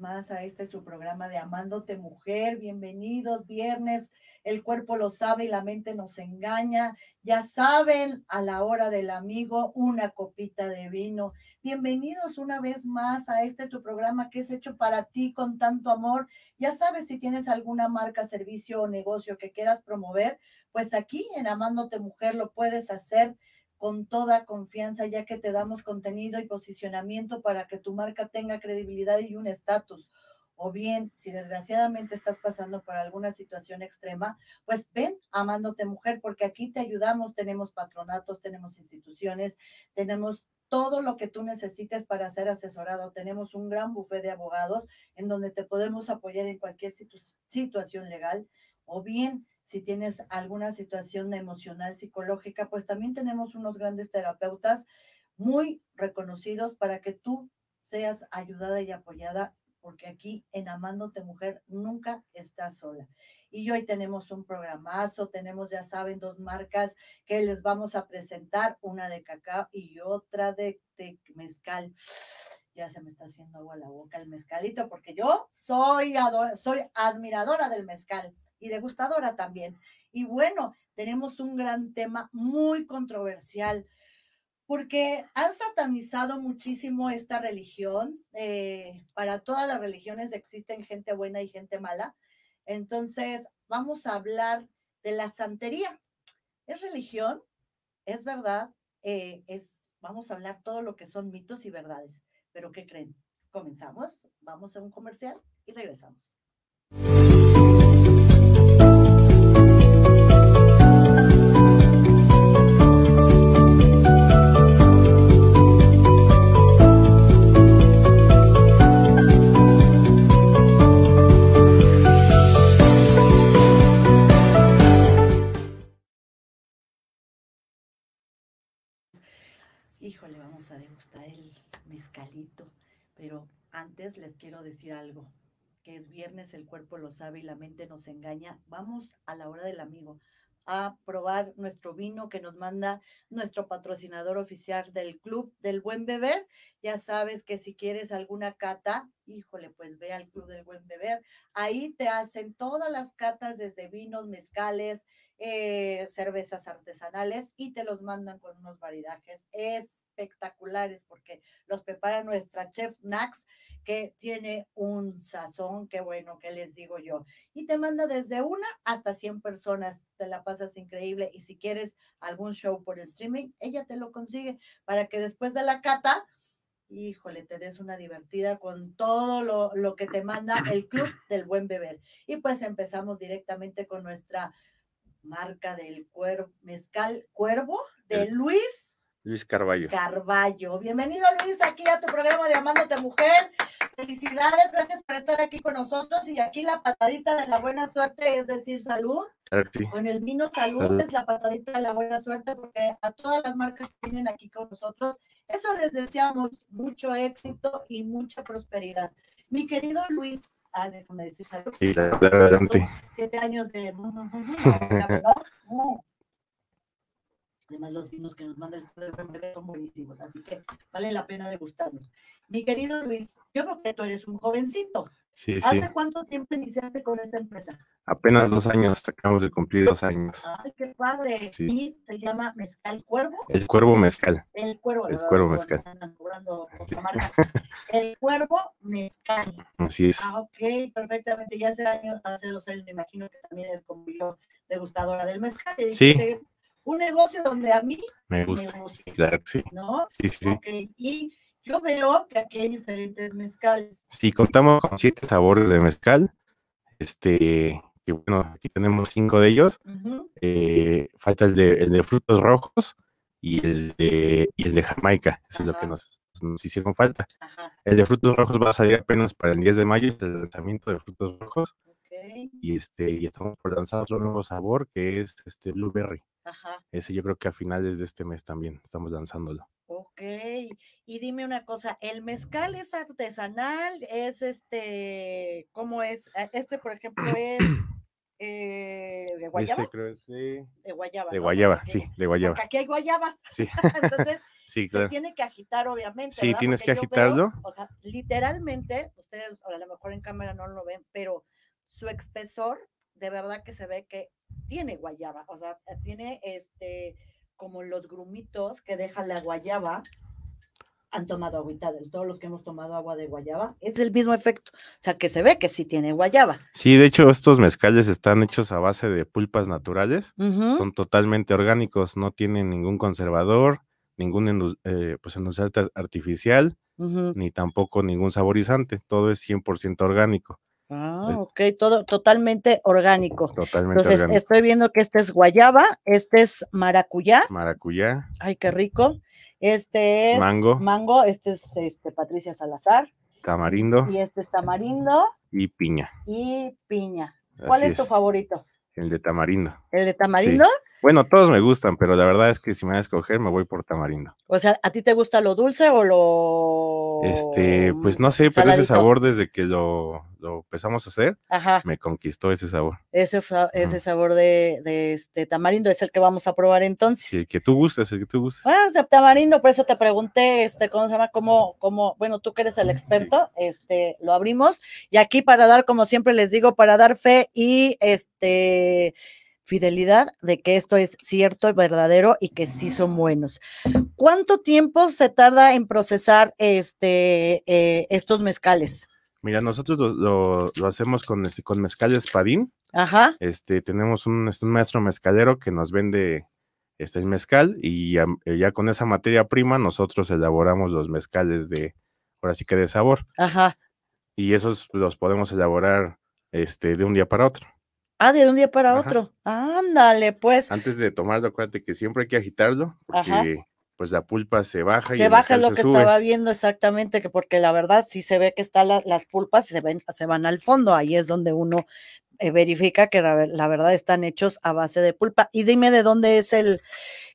más a este su programa de Amándote Mujer. Bienvenidos, viernes. El cuerpo lo sabe y la mente nos engaña. Ya saben, a la hora del amigo, una copita de vino. Bienvenidos una vez más a este tu programa que es hecho para ti con tanto amor. Ya sabes, si tienes alguna marca, servicio o negocio que quieras promover, pues aquí en Amándote Mujer lo puedes hacer con toda confianza, ya que te damos contenido y posicionamiento para que tu marca tenga credibilidad y un estatus. O bien, si desgraciadamente estás pasando por alguna situación extrema, pues ven amándote mujer, porque aquí te ayudamos, tenemos patronatos, tenemos instituciones, tenemos todo lo que tú necesites para ser asesorado. Tenemos un gran bufete de abogados en donde te podemos apoyar en cualquier situación legal. O bien, si tienes alguna situación emocional, psicológica, pues también tenemos unos grandes terapeutas muy reconocidos para que tú seas ayudada y apoyada, porque aquí en Amándote Mujer nunca estás sola. Y hoy tenemos un programazo, tenemos, ya saben, dos marcas que les vamos a presentar, una de cacao y otra de, mezcal. Ya se me está haciendo agua la boca el mezcalito, porque yo soy, soy admiradora del mezcal y degustadora también. Y bueno, tenemos un gran tema muy controversial porque han satanizado muchísimo esta religión. Eh, para todas las religiones existen gente buena y gente mala. Entonces, vamos a hablar de la santería. ¿Es religión? ¿Es verdad? Eh, es, vamos a hablar todo lo que son mitos y verdades. Pero ¿qué creen? Comenzamos, vamos a un comercial y regresamos. Pero antes les quiero decir algo, que es viernes, el cuerpo lo sabe y la mente nos engaña. Vamos a la hora del amigo a probar nuestro vino que nos manda nuestro patrocinador oficial del Club del Buen Beber. Ya sabes que si quieres alguna cata, híjole, pues ve al Club del Buen Beber. Ahí te hacen todas las catas desde vinos, mezcales, eh, cervezas artesanales y te los mandan con unos maridajes espectaculares porque los prepara nuestra chef Nax que tiene un sazón, qué bueno, que les digo yo. Y te manda desde una hasta 100 personas, te la pasas increíble. Y si quieres algún show por streaming, ella te lo consigue para que después de la cata, híjole, te des una divertida con todo lo, lo que te manda el Club del Buen Beber. Y pues empezamos directamente con nuestra marca del cuervo, mezcal cuervo de Luis Luis Carballo. Carballo. Bienvenido Luis aquí a tu programa de Amándote Mujer. Felicidades, gracias por estar aquí con nosotros. Y aquí la patadita de la buena suerte es decir salud. Con el vino salud, es la patadita de la buena suerte porque a todas las marcas que vienen aquí con nosotros, eso les deseamos mucho éxito y mucha prosperidad. Mi querido Luis, ah, déjame decir salud. Sí, adelante. Siete años de... Además, los vinos que nos manda el son buenísimos, así que vale la pena degustarlos. Mi querido Luis, yo creo que tú eres un jovencito. Sí, ¿Hace cuánto tiempo iniciaste con esta empresa? Apenas dos años, acabamos de cumplir dos años. Ay, qué padre. Y se llama Mezcal Cuervo. El Cuervo Mezcal. El Cuervo. El Cuervo Mezcal. El Cuervo Mezcal. Así es. Ah, ok, perfectamente. Ya hace años, hace dos años me imagino que también es como yo degustadora del mezcal. Sí un negocio donde a mí me gusta. Claro sí. ¿No? Sí, sí, sí. Y yo veo que aquí hay diferentes mezcales. Sí, contamos con siete sabores de mezcal. Este, que bueno, aquí tenemos cinco de ellos. Eh, falta el de, el de frutos rojos y el de, y el de Jamaica. Eso es lo que nos, nos hicieron falta. El de frutos rojos va a salir apenas para el 10 de mayo, el lanzamiento de frutos rojos. Y este, y estamos por lanzar otro nuevo sabor que es este blueberry. Ajá. Ese yo creo que a finales de este mes también estamos lanzándolo. Ok, y dime una cosa, ¿el mezcal es artesanal? ¿Es este, cómo es? Eh, este, por ejemplo, es eh, de guayaba. Ese creo es de... de guayaba. De guayaba, sí, de guayaba. Porque aquí hay guayabas. Sí. Entonces, Sí, Se tiene que agitar, obviamente. Sí, ¿verdad? tienes Porque que veo, agitarlo. o sea, literalmente, ustedes a lo mejor en cámara no lo ven, pero su espesor, de verdad que se ve que tiene guayaba. O sea, tiene este, como los grumitos que deja la guayaba. Han tomado agüita de todos los que hemos tomado agua de guayaba. Es el mismo efecto. O sea, que se ve que sí tiene guayaba. Sí, de hecho, estos mezcales están hechos a base de pulpas naturales. Son totalmente orgánicos, no tienen ningún conservador, ningún eh, pues, endulzante artificial, ni tampoco ningún saborizante. Todo es 100% orgánico, Ah, Sí. ok, todo totalmente orgánico. totalmente Entonces, orgánico. estoy viendo que este es guayaba, este es maracuyá, Maracuyá, ay, qué rico. Este es Mango. mango, este es este Patricia Salazar, tamarindo y este es tamarindo y piña. y piña. ¿Cuál es tu favorito? El de tamarindo. ¿El de tamarindo? Bueno, todos me gustan, pero la verdad es que si me voy a escoger, me voy por tamarindo. O sea, ¿a ti te gusta lo dulce o lo Este, pues no sé, pero ese sabor desde que lo, lo empezamos a hacer, Ajá, me conquistó ese sabor. ese, fa- ese sabor de, de este tamarindo es el que vamos a probar entonces. Sí, el que tú gustes, el que tú gustes. Ah, de tamarindo, por eso te pregunté, este, ¿cómo se llama? ¿Cómo, cómo, bueno, tú que eres el experto, este, lo abrimos. Y aquí para dar, como siempre les digo, para dar fe y este fidelidad de que esto es cierto y verdadero y que sí son buenos. ¿Cuánto tiempo se tarda en procesar este eh, estos mezcales? Mira, nosotros lo, lo- lo hacemos con, este, con mezcal espadín. Ajá, Este, tenemos un, este, un maestro mezcalero que nos vende este el mezcal y ya, eh, ya con esa materia prima nosotros elaboramos los mezcales de, ahora sí que de sabor. ajá. Y esos los podemos elaborar este, de un día para otro. Ah, de un día para Ajá. otro. Ándale, pues. Antes de tomarlo, acuérdate que siempre hay que agitarlo porque Ajá. pues la pulpa se baja y se baja lo que sube. estaba viendo exactamente, que porque la verdad sí se ve que están la- las pulpas se, ven, se van al fondo, ahí es donde uno eh, verifica que la, ver- la verdad están hechos a base de pulpa. Y dime de dónde es el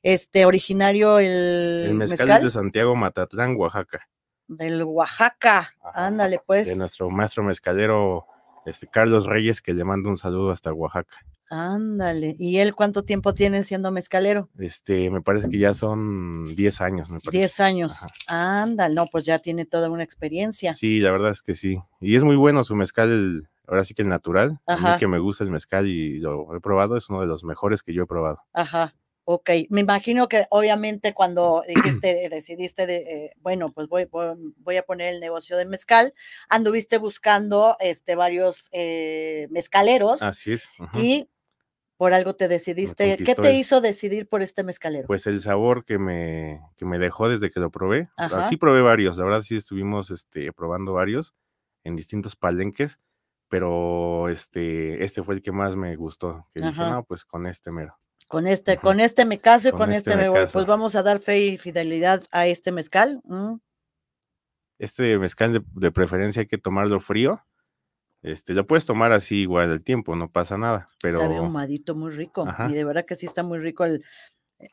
este originario el, El mezcal, mezcal, es de Santiago Matatlán, Oaxaca, del Oaxaca. Ajá. Ándale, pues. de nuestro maestro mezcalero este, Carlos Reyes, que le mando un saludo hasta Oaxaca. Ándale. ¿Y él cuánto tiempo tiene siendo mezcalero? Este, me parece que ya son 10 años, me parece. 10 años. Ándale, no, pues ya tiene toda una experiencia. Sí, la verdad es que sí. Y es muy bueno su mezcal, el- ahora sí que el natural. A mí que me gusta el mezcal y lo he probado, es uno de los mejores que yo he probado. Ajá, ok. Me imagino que obviamente cuando dijiste, decidiste de, eh, bueno, pues voy, voy, voy a poner el negocio de mezcal, anduviste buscando este, varios eh, mezcaleros Así es. y por algo te decidiste. ¿Qué te hizo decidir por este mezcalero? Pues el sabor que me, que me dejó desde que lo probé. Ajá. Así probé varios, la verdad sí estuvimos este, probando varios en distintos palenques, pero este, este fue el que más me gustó. Que dije, no, pues con este mero. Con este, con este me caso y Con con, este este, me voy. caso. Pues vamos a dar fe y fidelidad a este mezcal. mm, Este mezcal de, de preferencia hay que tomarlo frío. Este, lo puedes tomar así igual el tiempo, no pasa nada, pero Sabe ahumadito, muy rico. Ajá. Y de verdad que sí está muy rico el,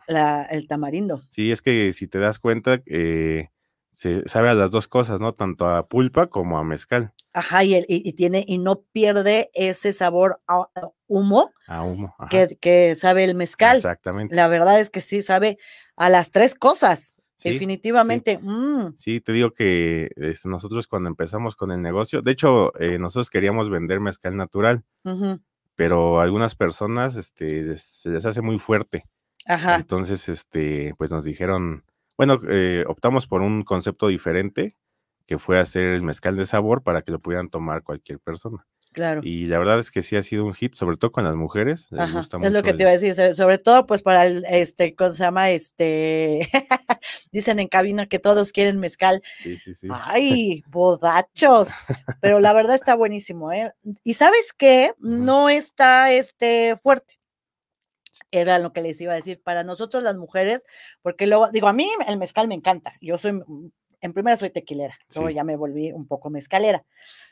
la- el tamarindo. sí, es que si te das cuenta, eh, se sabe a las dos cosas, ¿no? Tanto a pulpa como a mezcal, Ajá, y, el- y- y tiene, y no pierde ese sabor a, humo a humo. que, que sabe el mezcal. Exactamente. La verdad es que sí sabe a las tres cosas. Sí, definitivamente. mm, Sí, te digo que este, nosotros cuando empezamos con el negocio, de hecho, eh, nosotros queríamos vender mezcal natural, ujú, pero a algunas personas este, se les hace muy fuerte. Ajá, Entonces, este, pues nos dijeron, bueno, eh, optamos por un concepto diferente, que fue hacer el mezcal de sabor para que lo pudieran tomar cualquier persona. claro. Y la verdad es que sí ha sido un hit, sobre todo con las mujeres. Les Ajá, gusta es lo que el- te iba a decir, so- sobre todo pues para el, este, ¿cómo se llama? Este, dicen en cabina que todos quieren mezcal. Sí, sí, sí. Ay, bodachos. Pero la verdad está buenísimo, ¿eh? Y sabes qué, no está este fuerte. Era lo que les iba a decir. Para nosotros las mujeres, porque luego, digo, a mí el mezcal me encanta. Yo soy, mm, en primera soy tequilera, luego Sí. ya me volví un poco mezcalera.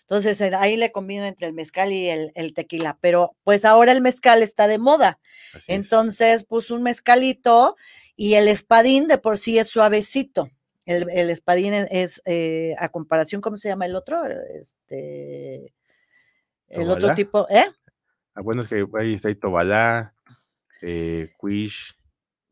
Entonces eh, ahí le combino entre el mezcal y el, el tequila. Pero pues ahora el mezcal está de moda. así. Entonces puso un mezcalito y el espadín de por sí es suavecito. El, el espadín es, eh, a comparación, ¿cómo se llama el otro? Este, el otro tipo, ¿eh? Ah, bueno, es que ahí está ahí Tobalá, eh, Quish,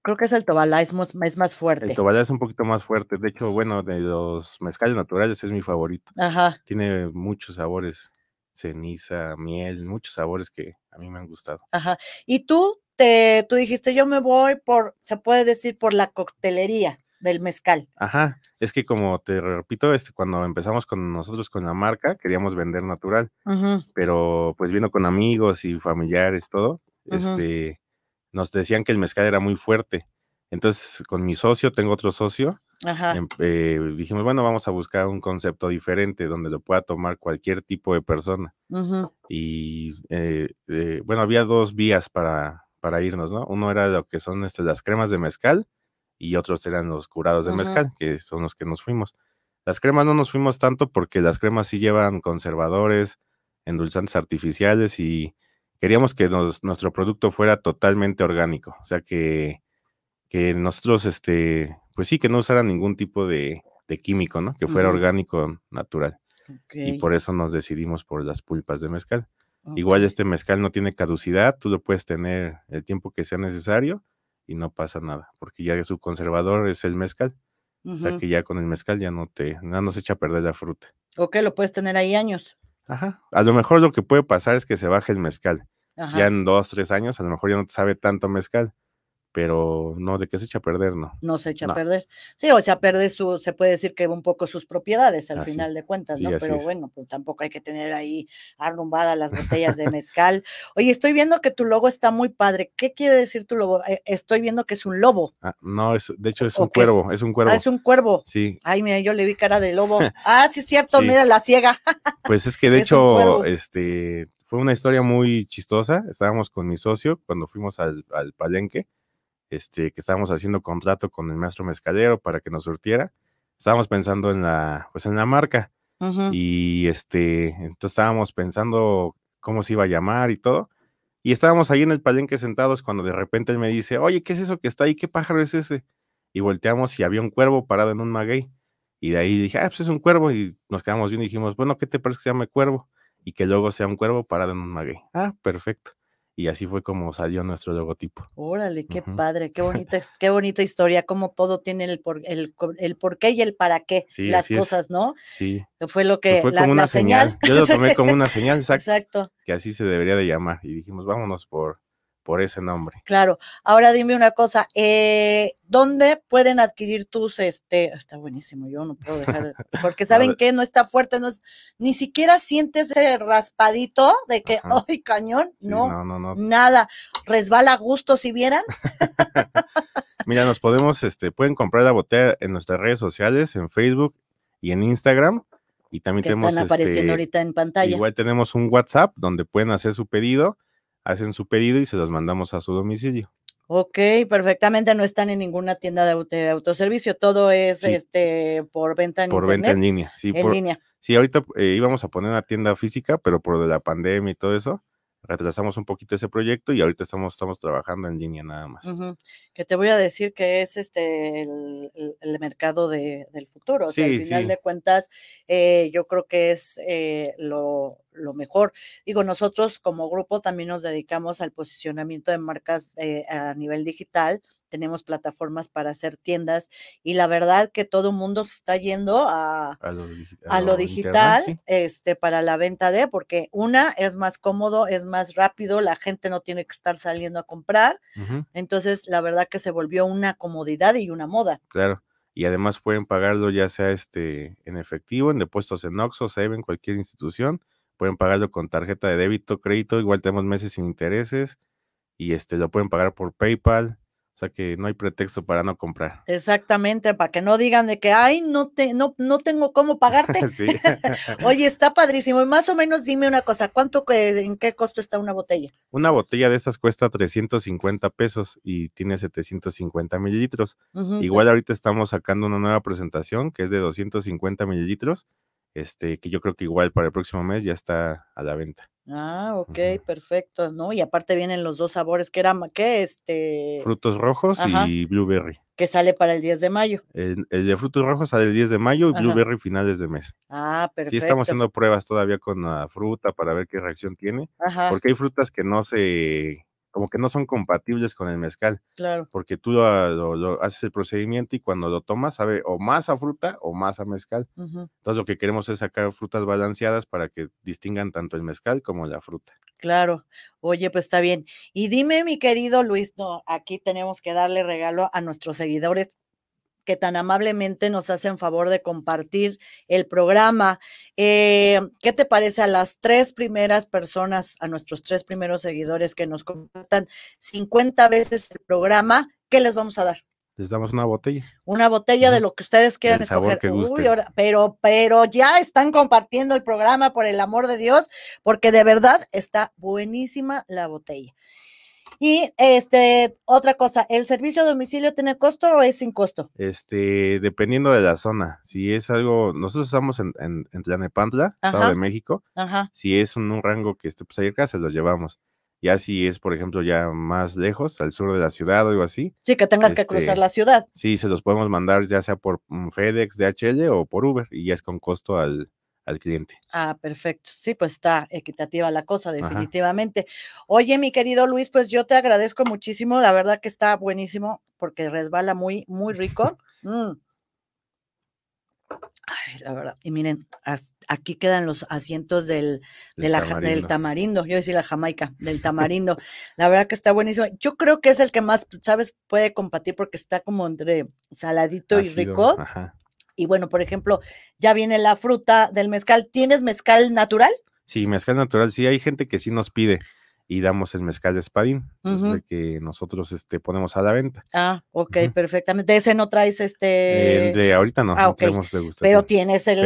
Creo que es el Tobalá, es, es más fuerte. El Tobalá es un poquito más fuerte. De hecho, bueno, de los mezcales naturales es mi favorito. Ajá. Tiene muchos sabores, ceniza, miel, muchos sabores que a mí me han gustado. Ajá. Y tú, te, tú dijiste, yo me voy por, se puede decir, por la coctelería del mezcal. Ajá, es que como te repito, este, cuando empezamos con nosotros con la marca, queríamos vender natural, pero pues vino con amigos y familiares, todo, este, nos decían que el mezcal era muy fuerte. Entonces, con mi socio, tengo otro socio, em, eh, dijimos, bueno, vamos a buscar un concepto diferente donde lo pueda tomar cualquier tipo de persona. Y eh, eh, bueno, había dos vías para, para irnos, ¿no? Uno era lo que son este, las cremas de mezcal y otros eran los curados de mezcal, que son los que nos fuimos. Las cremas no nos fuimos tanto porque las cremas sí llevan conservadores, endulzantes artificiales y queríamos que nuestro producto fuera totalmente orgánico, o sea que, que nosotros, este, pues sí, que no usaran ningún tipo de, químico, ¿no? Que fuera orgánico natural. Y por eso nos decidimos por las pulpas de mezcal. Igual este mezcal no tiene caducidad, tú lo puedes tener el tiempo que sea necesario y no pasa nada, porque ya su conservador es el mezcal. O sea que ya con el mezcal ya no te, no se echa a perder la fruta. Ok, lo puedes tener ahí años. Ajá. A lo mejor lo que puede pasar es que se baje el mezcal. Ya en dos, tres años, a lo mejor ya no te sabe tanto mezcal pero no, de que se echa a perder, no. No se echa a perder. Sí, o sea, pierde su, se puede decir que un poco sus propiedades al final de cuentas, ¿no? pero bueno, pues tampoco hay que tener ahí arrumbadas las botellas de mezcal. Oye, estoy viendo que tu logo está muy padre. ¿Qué quiere decir tu logo? Eh, estoy viendo que es un lobo. Ah, no, es, de hecho es un cuervo, es, un cuervo. Ah, es un cuervo. Sí. Ay, mira, yo le vi cara de lobo. ah, sí es cierto, mira la ciega. pues es que de hecho, este, fue una historia muy chistosa. Estábamos con mi socio cuando fuimos al, al palenque este, que estábamos haciendo contrato con el maestro mezcalero para que nos surtiera, estábamos pensando en la, pues en la marca. Y este, entonces estábamos pensando cómo se iba a llamar y todo. Y estábamos ahí en el palenque sentados cuando de repente él me dice, oye, ¿qué es eso que está ahí? ¿Qué pájaro es ese? Y volteamos y había un cuervo parado en un maguey. Y de ahí dije, ah, pues es un cuervo. Y nos quedamos viendo y dijimos, bueno, ¿qué te parece que se llame cuervo? Y que luego sea un cuervo parado en un maguey. Ah, perfecto y así fue como salió nuestro logotipo. Órale, qué padre, qué bonita, qué bonita historia, como todo tiene el por, el, el por qué y el para qué, las cosas, ¿no? Sí. Fue lo pues que fue como una señal. Yo lo tomé como una señal, exacto. Que así se debería de llamar. Y dijimos, vámonos por, por ese nombre. Claro. Ahora dime una cosa, eh, ¿dónde pueden adquirir tus, este, está buenísimo, yo no puedo dejar de, porque saben que no está fuerte, no es, ni siquiera sientes ese raspadito de que, ¡ay, cañón! no, no, no, no, nada, resbala a gusto si vieran. Mira, nos podemos, este, pueden comprar la botella en nuestras redes sociales, en Facebook y en Instagram. Y también tenemos. Están apareciendo este, ahorita en pantalla. Igual tenemos un WhatsApp donde pueden hacer su pedido hacen su pedido y se los mandamos a su domicilio. Ok, perfectamente, no están en ninguna tienda de, autoservicio, todo es este por venta en Por venta en línea, sí. En línea. Sí, ahorita eh, íbamos a poner una tienda física, pero por la pandemia y todo eso, retrasamos un poquito ese proyecto y ahorita estamos, estamos trabajando en línea nada más. Que te voy a decir que es este el, mercado de, del futuro. O sea, al final de cuentas, eh, yo creo que es eh, lo, lo, mejor. Digo, nosotros como grupo también nos dedicamos al posicionamiento de marcas eh, a nivel digital tenemos plataformas para hacer tiendas y la verdad que todo el mundo se está yendo a, a lo, digital este, para la venta de, porque una es más cómodo, es más rápido, la gente no tiene que estar saliendo a comprar, entonces la verdad que se volvió una comodidad y una moda. Claro. Y además pueden pagarlo ya sea este en efectivo, en depósitos en Oxxo, en cualquier institución. Pueden pagarlo con tarjeta de débito, crédito, igual tenemos meses sin intereses y este lo pueden pagar por PayPal. O sea que no hay pretexto para no comprar. Exactamente, para que no digan de que, ay, no, te, no, no tengo cómo pagarte. Oye, está padrísimo. Y más o menos dime una cosa, ¿cuánto, en qué costo está una botella? Una botella de estas cuesta 350 pesos y tiene 750 mililitros. Igual ahorita estamos sacando una nueva presentación que es de 250 mililitros, este, que yo creo que igual para el próximo mes ya está a la venta. Ah, ok, perfecto, ¿no? Y aparte vienen los dos sabores, que eran, ¿qué? Este... Frutos rojos y blueberry. Que sale para el 10 de mayo. El, de frutos rojos sale el 10 de mayo y blueberry finales de mes. Ah, perfecto. Sí estamos haciendo pruebas todavía con la fruta para ver qué reacción tiene. Ajá. Porque hay frutas que no se, como que no son compatibles con el mezcal. Claro. Porque tú lo, haces el procedimiento y cuando lo tomas sabe o más a fruta o más a mezcal. Entonces lo que queremos es sacar frutas balanceadas para que distingan tanto el mezcal como la fruta. Claro. Oye, pues está bien. Y dime, mi querido Luis, no, aquí tenemos que darle regalo a nuestros seguidores que tan amablemente nos hacen favor de compartir el programa. Eh, ¿Qué te parece a las tres primeras personas, a nuestros tres primeros seguidores que nos compartan 50 veces el programa? ¿Qué les vamos a dar? Les damos una botella. Una botella de lo que ustedes quieran escoger. pero, pero ya están compartiendo el programa, por el amor de Dios, porque de verdad está buenísima la botella. Y este, otra cosa, ¿el servicio a domicilio tiene costo o es sin costo? Este, dependiendo de la zona. Si es algo, nosotros estamos en, en, en Tlanepantla, Estado de México. Ajá. Si es un, rango que esté pues, cerca, se los llevamos. Ya si es, por ejemplo, ya más lejos, al sur de la ciudad o algo así. Sí, que tengas que cruzar este, la ciudad. Sí, se los podemos mandar ya sea por mm, FedEx, DHL o por Uber y ya es con costo al, al cliente. Ah, perfecto. Sí, pues está equitativa la cosa, definitivamente. Oye, mi querido Luis, pues yo te agradezco muchísimo. La verdad que está buenísimo porque resbala muy, muy rico. Mm. Ay, la verdad. Y miren, aquí quedan los asientos del, tamarindo. del tamarindo. Yo decía la Jamaica, del tamarindo. la verdad que está buenísimo. Yo creo que es el que más, ¿sabes? Puede compartir porque está como entre saladito y rico. Ajá. Y bueno, por ejemplo, ya viene la fruta del mezcal. ¿Tienes mezcal natural? Sí, mezcal natural. Sí, hay gente que sí nos pide y damos el mezcal de espadín, que nosotros este, ponemos a la venta. Ah, ok, perfectamente. ¿De ese no traes este? de ahorita no, ah, no Pero tienes el,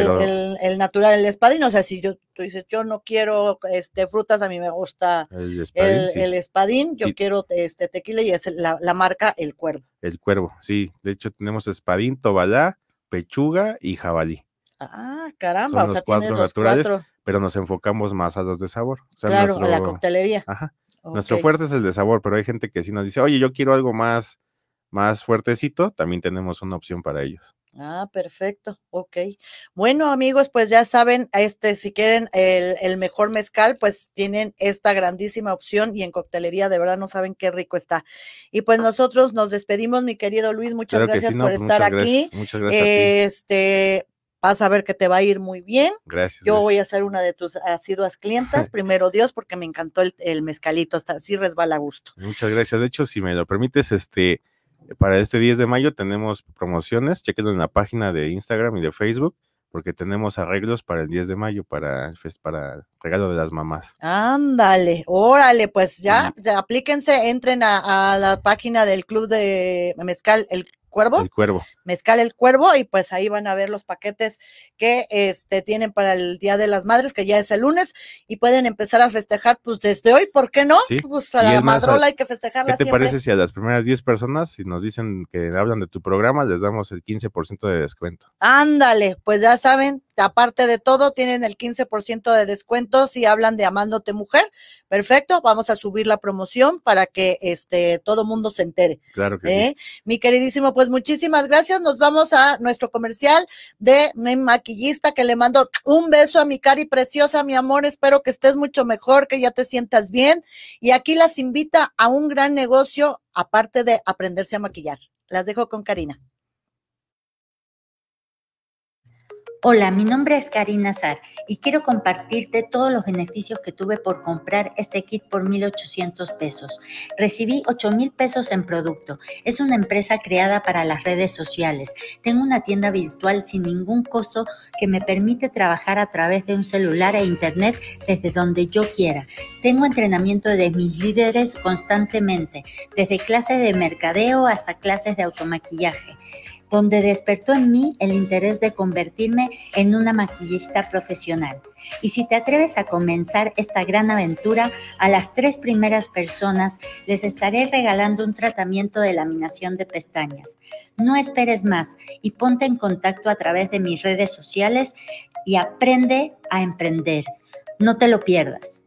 el, natural, el espadín, o sea, si yo, tú dices, yo no quiero este, frutas, a mí me gusta el espadín, yo quiero este tequila y es la, la, marca El Cuervo. El Cuervo, sí, de hecho tenemos espadín, tobalá, pechuga y jabalí. Ah, caramba, Son los cuatro naturales, pero nos enfocamos más a los de sabor. claro, a la coctelería. Ajá. Nuestro fuerte es el de sabor, pero hay gente que sí nos dice, oye, yo quiero algo más, más fuertecito, también tenemos una opción para ellos. Ah, perfecto, ok. Bueno, amigos, pues ya saben, este, si quieren el, el, mejor mezcal, pues tienen esta grandísima opción y en coctelería de verdad no saben qué rico está. Y pues nosotros nos despedimos, mi querido Luis, muchas gracias por estar aquí. muchas gracias. Este, vas a ver que te va a ir muy bien. Gracias. Yo voy a ser una de tus asiduas clientas, primero Dios, porque me encantó el, el mezcalito, hasta así resbala a gusto. Muchas gracias. De hecho, si me lo permites, este para este 10 de mayo tenemos promociones, chequenlo en la página de Instagram y de Facebook, porque tenemos arreglos para el 10 de mayo, para, para regalo de las mamás. Ándale, órale, pues ya, ya aplíquense, entren a, a, la página del Club de Mezcal, el Cuervo. El Cuervo. Mezcal El Cuervo y pues ahí van a ver los paquetes que este, tienen para el Día de las Madres, que ya es el lunes, y pueden empezar a festejar pues desde hoy, ¿por qué no? Pues a la madrola hay que festejarla ¿Qué te parece si a las primeras 10 personas, si nos dicen que hablan de tu programa, les damos el 15% de descuento? Ándale, pues ya saben, aparte de todo, tienen el 15% de descuento si hablan de Amándote Mujer. Perfecto, vamos a subir la promoción para que este todo mundo se entere. Claro que sí. ¿eh? Mi queridísimo, pues muchísimas gracias. Nos vamos a nuestro comercial de mi maquillista que le mando un beso a mi cari preciosa, mi amor. Espero que estés mucho mejor, que ya te sientas bien. Y aquí las invita a un gran negocio, aparte de aprenderse a maquillar. Las dejo con Karina. Hola, mi nombre es Karina Zar y quiero compartirte todos los beneficios que tuve por comprar este kit por 1,800 pesos. Recibí 8,000 pesos en producto. Es una empresa creada para las redes sociales. Tengo una tienda virtual sin ningún costo que me permite trabajar a través de un celular e internet desde donde yo quiera. Tengo entrenamiento de mis líderes constantemente, desde clases de mercadeo hasta clases de automaquillaje donde despertó en mí el interés de convertirme en una maquillista profesional. Y si te atreves a comenzar esta gran aventura, a las tres primeras personas les estaré regalando un tratamiento de laminación de pestañas. No esperes más y ponte en contacto a través de mis redes sociales y aprende a emprender. No te lo pierdas.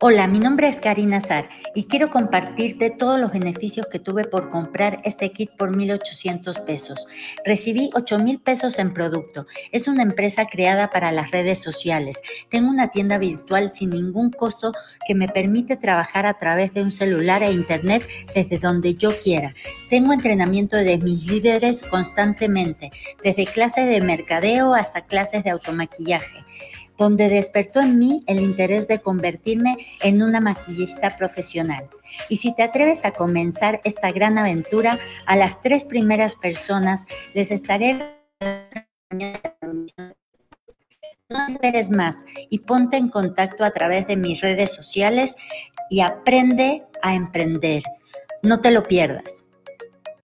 Hola, mi nombre es Karina Zar y quiero compartirte todos los beneficios que tuve por comprar este kit por 1.800 pesos. Recibí 8.000 pesos en producto. Es una empresa creada para las redes sociales. Tengo una tienda virtual sin ningún costo que me permite trabajar a través de un celular e internet desde donde yo quiera. Tengo entrenamiento de mis líderes constantemente, desde clases de mercadeo hasta clases de automaquillaje donde despertó en mí el interés de convertirme en una maquillista profesional. Y si te atreves a comenzar esta gran aventura, a las tres primeras personas les estaré... No esperes más y ponte en contacto a través de mis redes sociales y aprende a emprender. No te lo pierdas.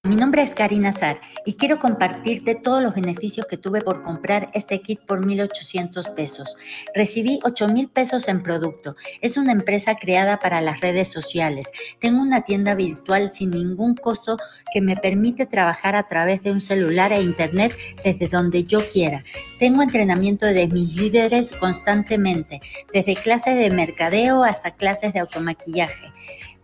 Mi nombre es Karina Zar y quiero compartirte todos los beneficios que tuve por comprar este kit por 1.800 pesos. Recibí 8.000 pesos en producto. Es una empresa creada para las redes sociales. Tengo una tienda virtual sin ningún costo que me permite trabajar a través de un celular e internet desde donde yo quiera. Tengo entrenamiento de mis líderes constantemente, desde clases de mercadeo hasta clases de automaquillaje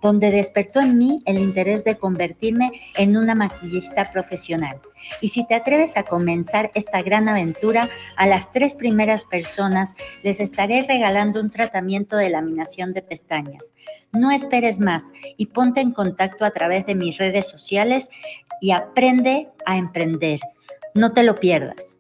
donde despertó en mí el interés de convertirme en una maquillista profesional. Y si te atreves a comenzar esta gran aventura, a las tres primeras personas les estaré regalando un tratamiento de laminación de pestañas. No esperes más y ponte en contacto a través de mis redes sociales y aprende a emprender. No te lo pierdas.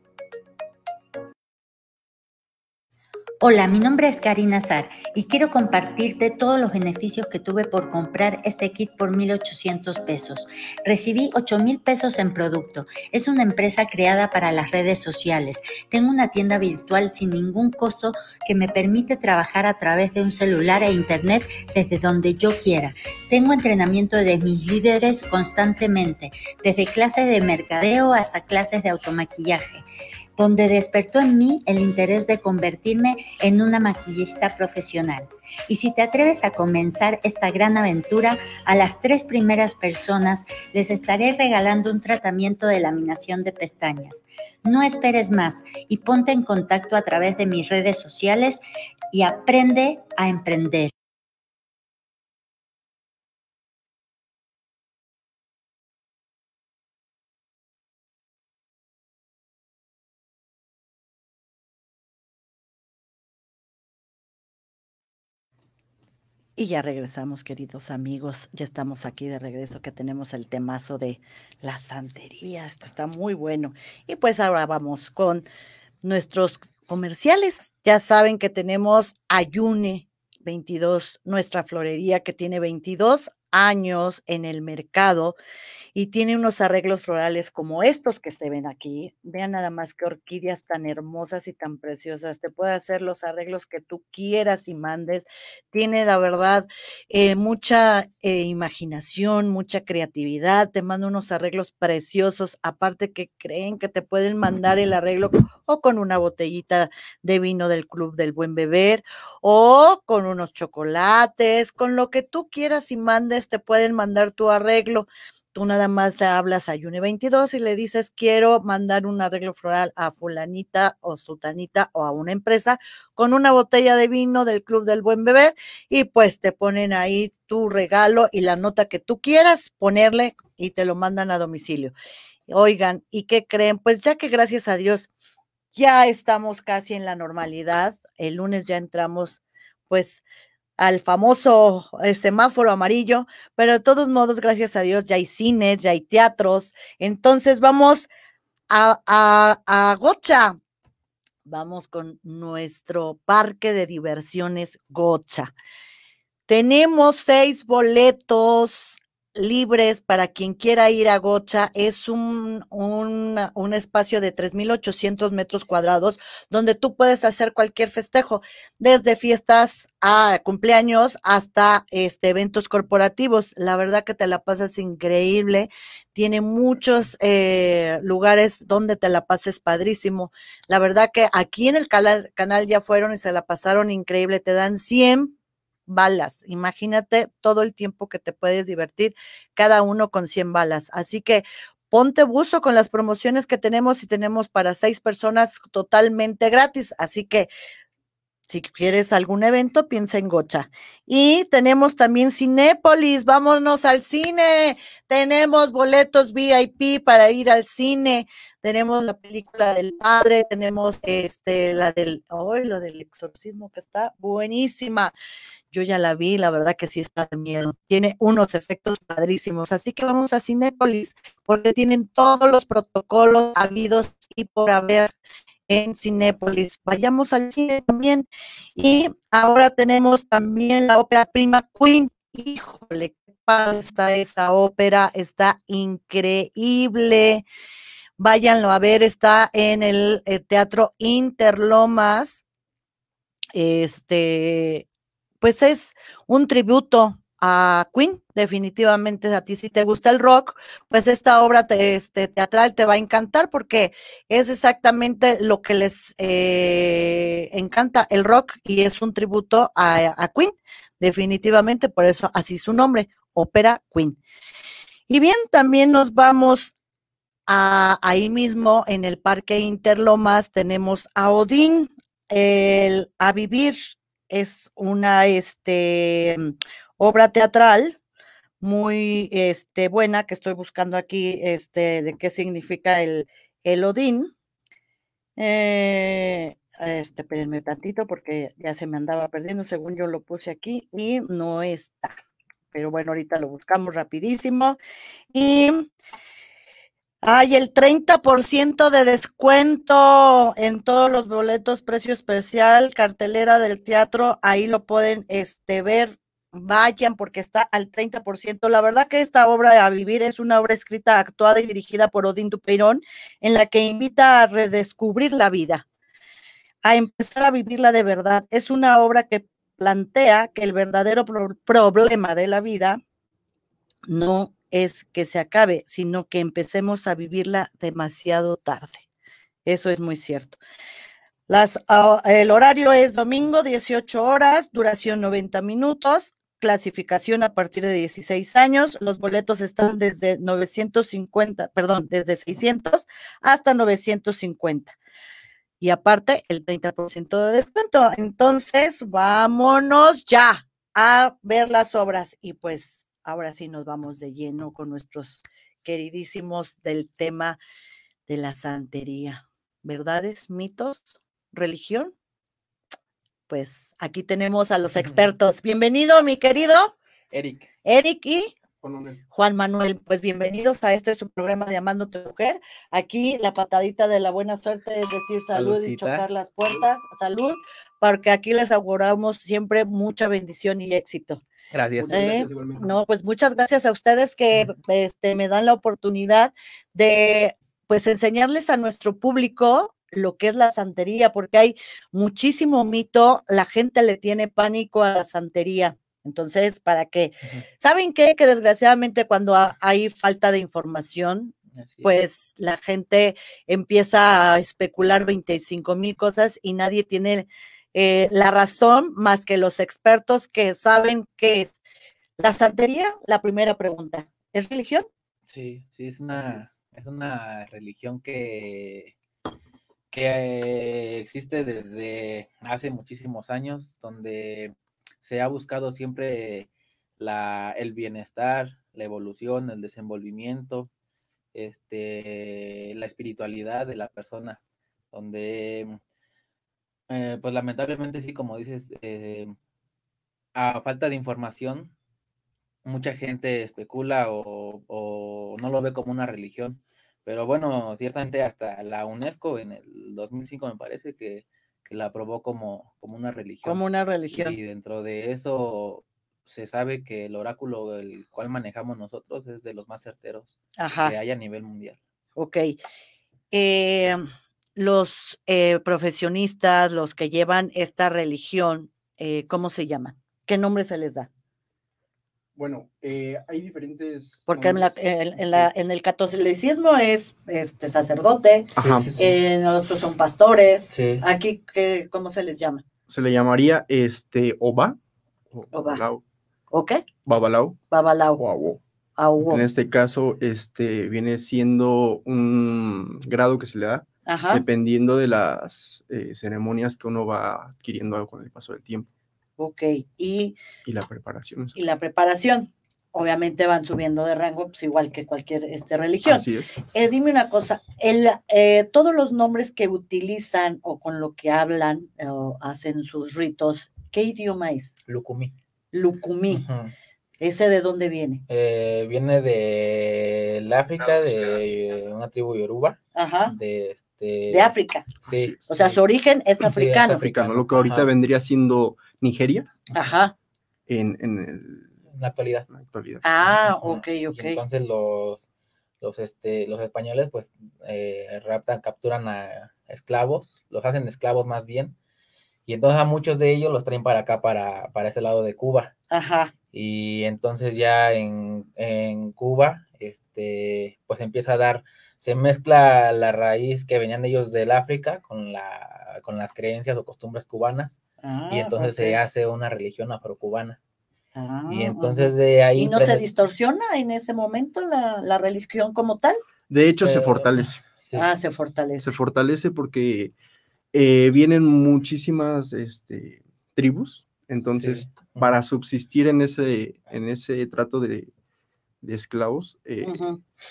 Hola, mi nombre es Karina Zar y quiero compartirte todos los beneficios que tuve por comprar este kit por 1.800 pesos. Recibí 8.000 pesos en producto. Es una empresa creada para las redes sociales. Tengo una tienda virtual sin ningún costo que me permite trabajar a través de un celular e internet desde donde yo quiera. Tengo entrenamiento de mis líderes constantemente, desde clases de mercadeo hasta clases de automaquillaje donde despertó en mí el interés de convertirme en una maquillista profesional. Y si te atreves a comenzar esta gran aventura, a las tres primeras personas les estaré regalando un tratamiento de laminación de pestañas. No esperes más y ponte en contacto a través de mis redes sociales y aprende a emprender. Y ya regresamos, queridos amigos. Ya estamos aquí de regreso, que tenemos el temazo de la santería. Esto está muy bueno. Y pues ahora vamos con nuestros comerciales. Ya saben que tenemos Ayune 22, nuestra florería que tiene 22 años en el mercado y tiene unos arreglos florales como estos que se ven aquí. Vean nada más que orquídeas tan hermosas y tan preciosas. Te puede hacer los arreglos que tú quieras y mandes. Tiene, la verdad, eh, mucha eh, imaginación, mucha creatividad. Te manda unos arreglos preciosos. Aparte que creen que te pueden mandar el arreglo o con una botellita de vino del Club del Buen Beber o con unos chocolates, con lo que tú quieras y mandes, te pueden mandar tu arreglo. Tú nada más le hablas a Yune 22 y le dices, quiero mandar un arreglo floral a fulanita o sultanita o a una empresa con una botella de vino del Club del Buen Beber y pues te ponen ahí tu regalo y la nota que tú quieras ponerle y te lo mandan a domicilio. Oigan, ¿y qué creen? Pues ya que gracias a Dios ya estamos casi en la normalidad, el lunes ya entramos pues al famoso eh, semáforo amarillo, pero de todos modos, gracias a Dios, ya hay cines, ya hay teatros. Entonces vamos a, a, a Gocha. Vamos con nuestro parque de diversiones Gocha. Tenemos seis boletos libres para quien quiera ir a Gocha. Es un, un, espacio de 3.800 metros cuadrados donde tú puedes hacer cualquier festejo, desde fiestas a cumpleaños hasta este, eventos corporativos. La verdad que te la pasas increíble. Tiene muchos eh, lugares donde te la pases padrísimo. La verdad que aquí en el canal, canal ya fueron y se la pasaron increíble. Te dan 100 balas. Imagínate todo el tiempo que te puedes divertir, cada uno con 100 balas. Así que ponte buzo con las promociones que tenemos y tenemos para seis personas totalmente gratis. Así que si quieres algún evento, piensa en Gocha. Y tenemos también Cinépolis, vámonos al cine. Tenemos boletos VIP para ir al cine. Tenemos la película del padre, tenemos este la del hoy lo del exorcismo que está buenísima. Yo ya la vi, la verdad que sí está de miedo. Tiene unos efectos padrísimos. Así que vamos a Cinépolis porque tienen todos los protocolos habidos y por haber en Cinépolis. Vayamos al cine también. Y ahora tenemos también la ópera prima Queen. Híjole, qué padre está esa ópera, está increíble. Váyanlo a ver, está en el, el Teatro Interlomas. Este, pues es un tributo a Queen, definitivamente a ti si te gusta el rock, pues esta obra este, teatral te va a encantar porque es exactamente lo que les eh, encanta el rock y es un tributo a, Queen, definitivamente, por eso así su nombre, Ópera Queen. Y bien, también nos vamos a, ahí mismo en el Parque Interlomas, tenemos a Odín, el, a vivir es una, este, obra teatral muy este, buena que estoy buscando aquí, este, de qué significa el, el Odín. Eh, este, tantito porque ya se me andaba perdiendo, según yo lo puse aquí y no está. Pero bueno, ahorita lo buscamos rapidísimo. Y hay el 30% de descuento en todos los boletos, precio especial, cartelera del teatro, ahí lo pueden este, ver vayan porque está al 30%. La verdad que esta obra A Vivir es una obra escrita, actuada y dirigida por Odín Dupeirón, en la que invita a redescubrir la vida, a empezar a vivirla de verdad. Es una obra que plantea que el verdadero problema de la vida no es que se acabe, sino que empecemos a vivirla demasiado tarde. Eso es muy cierto. Ah, el horario es domingo, 18 horas, duración 90 minutos clasificación a partir de 16 años. Los boletos están desde 950, perdón, desde 600 hasta 950. Y aparte, el 30% de descuento. Entonces, vámonos ya a ver las obras. Y pues ahora sí nos vamos de lleno con nuestros queridísimos del tema de la santería. ¿Verdades, mitos, religión? pues aquí tenemos a los expertos. Bienvenido, mi querido. Eric. Eric y Juan Manuel. Pues bienvenidos a este su programa de Amando tu Mujer. Aquí la patadita de la buena suerte es decir salud y chocar las puertas. Salud, porque aquí les auguramos siempre mucha bendición y éxito. Gracias. ¿Eh? no, pues muchas gracias a ustedes que este, me dan la oportunidad de pues enseñarles a nuestro público lo que es la santería, porque hay muchísimo mito, la gente le tiene pánico a la santería. Entonces, ¿para qué? ¿Saben qué? Que desgraciadamente cuando hay falta de información, pues la gente empieza a especular 25 mil cosas y nadie tiene eh, la razón más que los expertos que saben qué es. La santería, la primera pregunta, ¿es religión? Sí, sí, es una, es una religión que que existe desde hace muchísimos años, donde se ha buscado siempre la, el bienestar, la evolución, el desenvolvimiento, este, la espiritualidad de la persona, donde, eh, pues lamentablemente sí, como dices, eh, a falta de información, mucha gente especula o, o no lo ve como una religión pero bueno, ciertamente hasta la UNESCO en el 2005 me parece que, la aprobó como, como una religión. Como una religión. Y dentro de eso se sabe que el oráculo el cual manejamos nosotros es de los más certeros que hay a nivel mundial. Ok. Eh, los eh, profesionistas, los que llevan esta religión, eh, ¿cómo se llaman? ¿Qué nombre se les da? Bueno, eh, hay diferentes. Porque en, la, en, la, en, el catolicismo es este sacerdote, en otros son pastores. Aquí, ¿qué, ¿cómo se les llama? Se le llamaría este Oba. Oba. ¿O qué? Babalao. Babalao. O En este caso, este viene siendo un grado que se le da dependiendo de las eh, ceremonias que uno va adquiriendo con el paso del tiempo. Ok, y, y la preparación. Y la preparación. Obviamente van subiendo de rango, pues igual que cualquier este, religión. Así es. Eh, dime una cosa, el, eh, todos los nombres que utilizan o con lo que hablan o hacen sus ritos, ¿qué idioma es? Lucumí. Lucumí. ¿Ese de dónde viene? Eh, viene de la África, de una tribu yoruba. Ajá. De, este... de África. Sí. O sea, su origen es africano. es africano, lo que ahorita vendría siendo Nigeria. Ajá. En, en, la actualidad. la actualidad. Ah, ok, ok. entonces los, los, este, los españoles, pues, eh, raptan, capturan a esclavos, los hacen esclavos más bien. Y entonces a muchos de ellos los traen para acá, para, para ese lado de Cuba. Ajá. Y entonces ya en, Cuba, este, pues empieza a dar, se mezcla la raíz que venían de ellos del África con, la, con las creencias o costumbres cubanas. y Ah, entonces se hace una religión afrocubana. Ah, y entonces de ahí... ¿Y no se distorsiona en ese momento la, la religión como tal? De hecho, se Eh, fortalece. sí. Ah, se fortalece. Se fortalece porque eh, vienen muchísimas este, tribus. Entonces, Sí. Para subsistir en ese, en ese trato de, de esclavos, eh,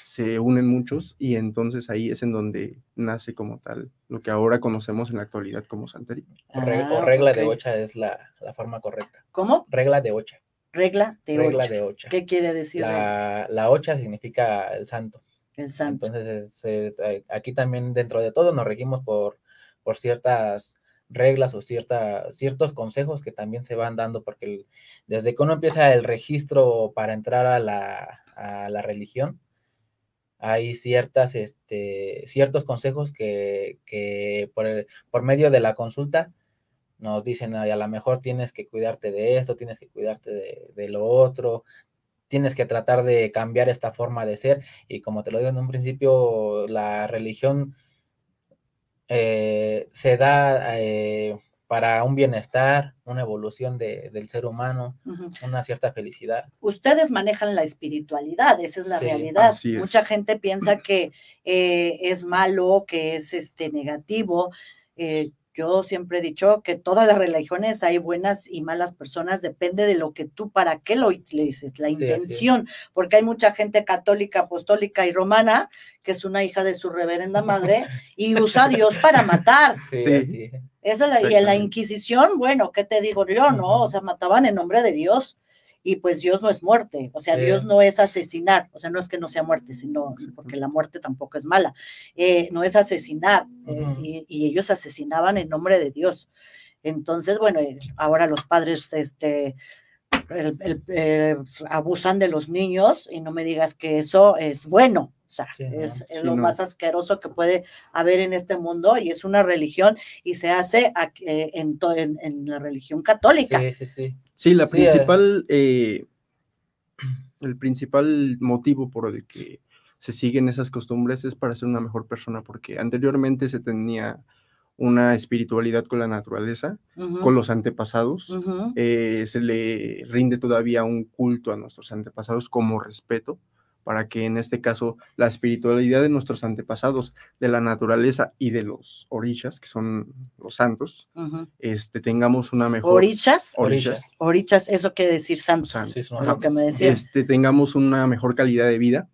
se unen muchos y entonces ahí es en donde nace como tal lo que ahora conocemos en la actualidad como santería. O, Ah, regla de ocha es la, la forma correcta. ¿Cómo? Regla de ocha. Regla de regla ocho. de ocha. ¿Qué quiere decir La, la ocha significa el santo. el santo? Entonces, es- es- aquí también dentro de todo nos regimos por, por ciertas reglas o cierta, ciertos consejos que también se van dando, porque desde que uno empieza el registro para entrar a la, a la religión, hay ciertas, este, ciertos consejos que, que por, por medio de la consulta nos dicen, "Ay, a lo mejor tienes que cuidarte de esto, tienes que cuidarte de lo otro, tienes que tratar de cambiar esta forma de ser. Y como te lo digo en un principio, la religión eh, se da eh, para un bienestar, una evolución de- del ser humano, una cierta felicidad. Ustedes manejan la espiritualidad, esa es la Sí, realidad. así es. Mucha gente piensa que eh, es malo, que es este negativo. Eh, yo siempre he dicho que todas las religiones hay buenas y malas personas, depende de lo que tú, para qué lo utilices, la Sí, intención, porque hay mucha gente católica, apostólica y romana que es una hija de su reverenda madre y usa a Dios para matar. Sí, Sí. Esa es la, y en la. Inquisición, bueno, ¿qué te digo yo? No, o sea, mataban en nombre de Dios y pues Dios no es muerte, o sea, Sí. Dios no es asesinar, o sea, no es que no sea muerte, sino porque la muerte tampoco es mala, eh, no es asesinar eh, y, y ellos asesinaban en nombre de Dios. Entonces, bueno, eh, ahora los padres, este, el- el- eh, abusan de los niños y no me digas que eso es bueno. O sea, Sí, es, es sí, lo no. más asqueroso que puede haber en este mundo y es una religión y se hace aquí, eh, en, to- en, en la religión católica. Sí, sí, sí. Sí, la Sí, eh. principal, eh, el principal motivo por el que se siguen esas costumbres es para ser una mejor persona, porque anteriormente se tenía una espiritualidad con la naturaleza, con los antepasados. eh, se le rinde todavía un culto a nuestros antepasados como respeto, para que en este caso la espiritualidad de nuestros antepasados, de la naturaleza y de los orishas, que son los santos, ujú. este, tengamos una mejor... Orichas, Orishas. orichas, eso quiere decir santos. Sí, lo que me decías. este, tengamos una mejor calidad de vida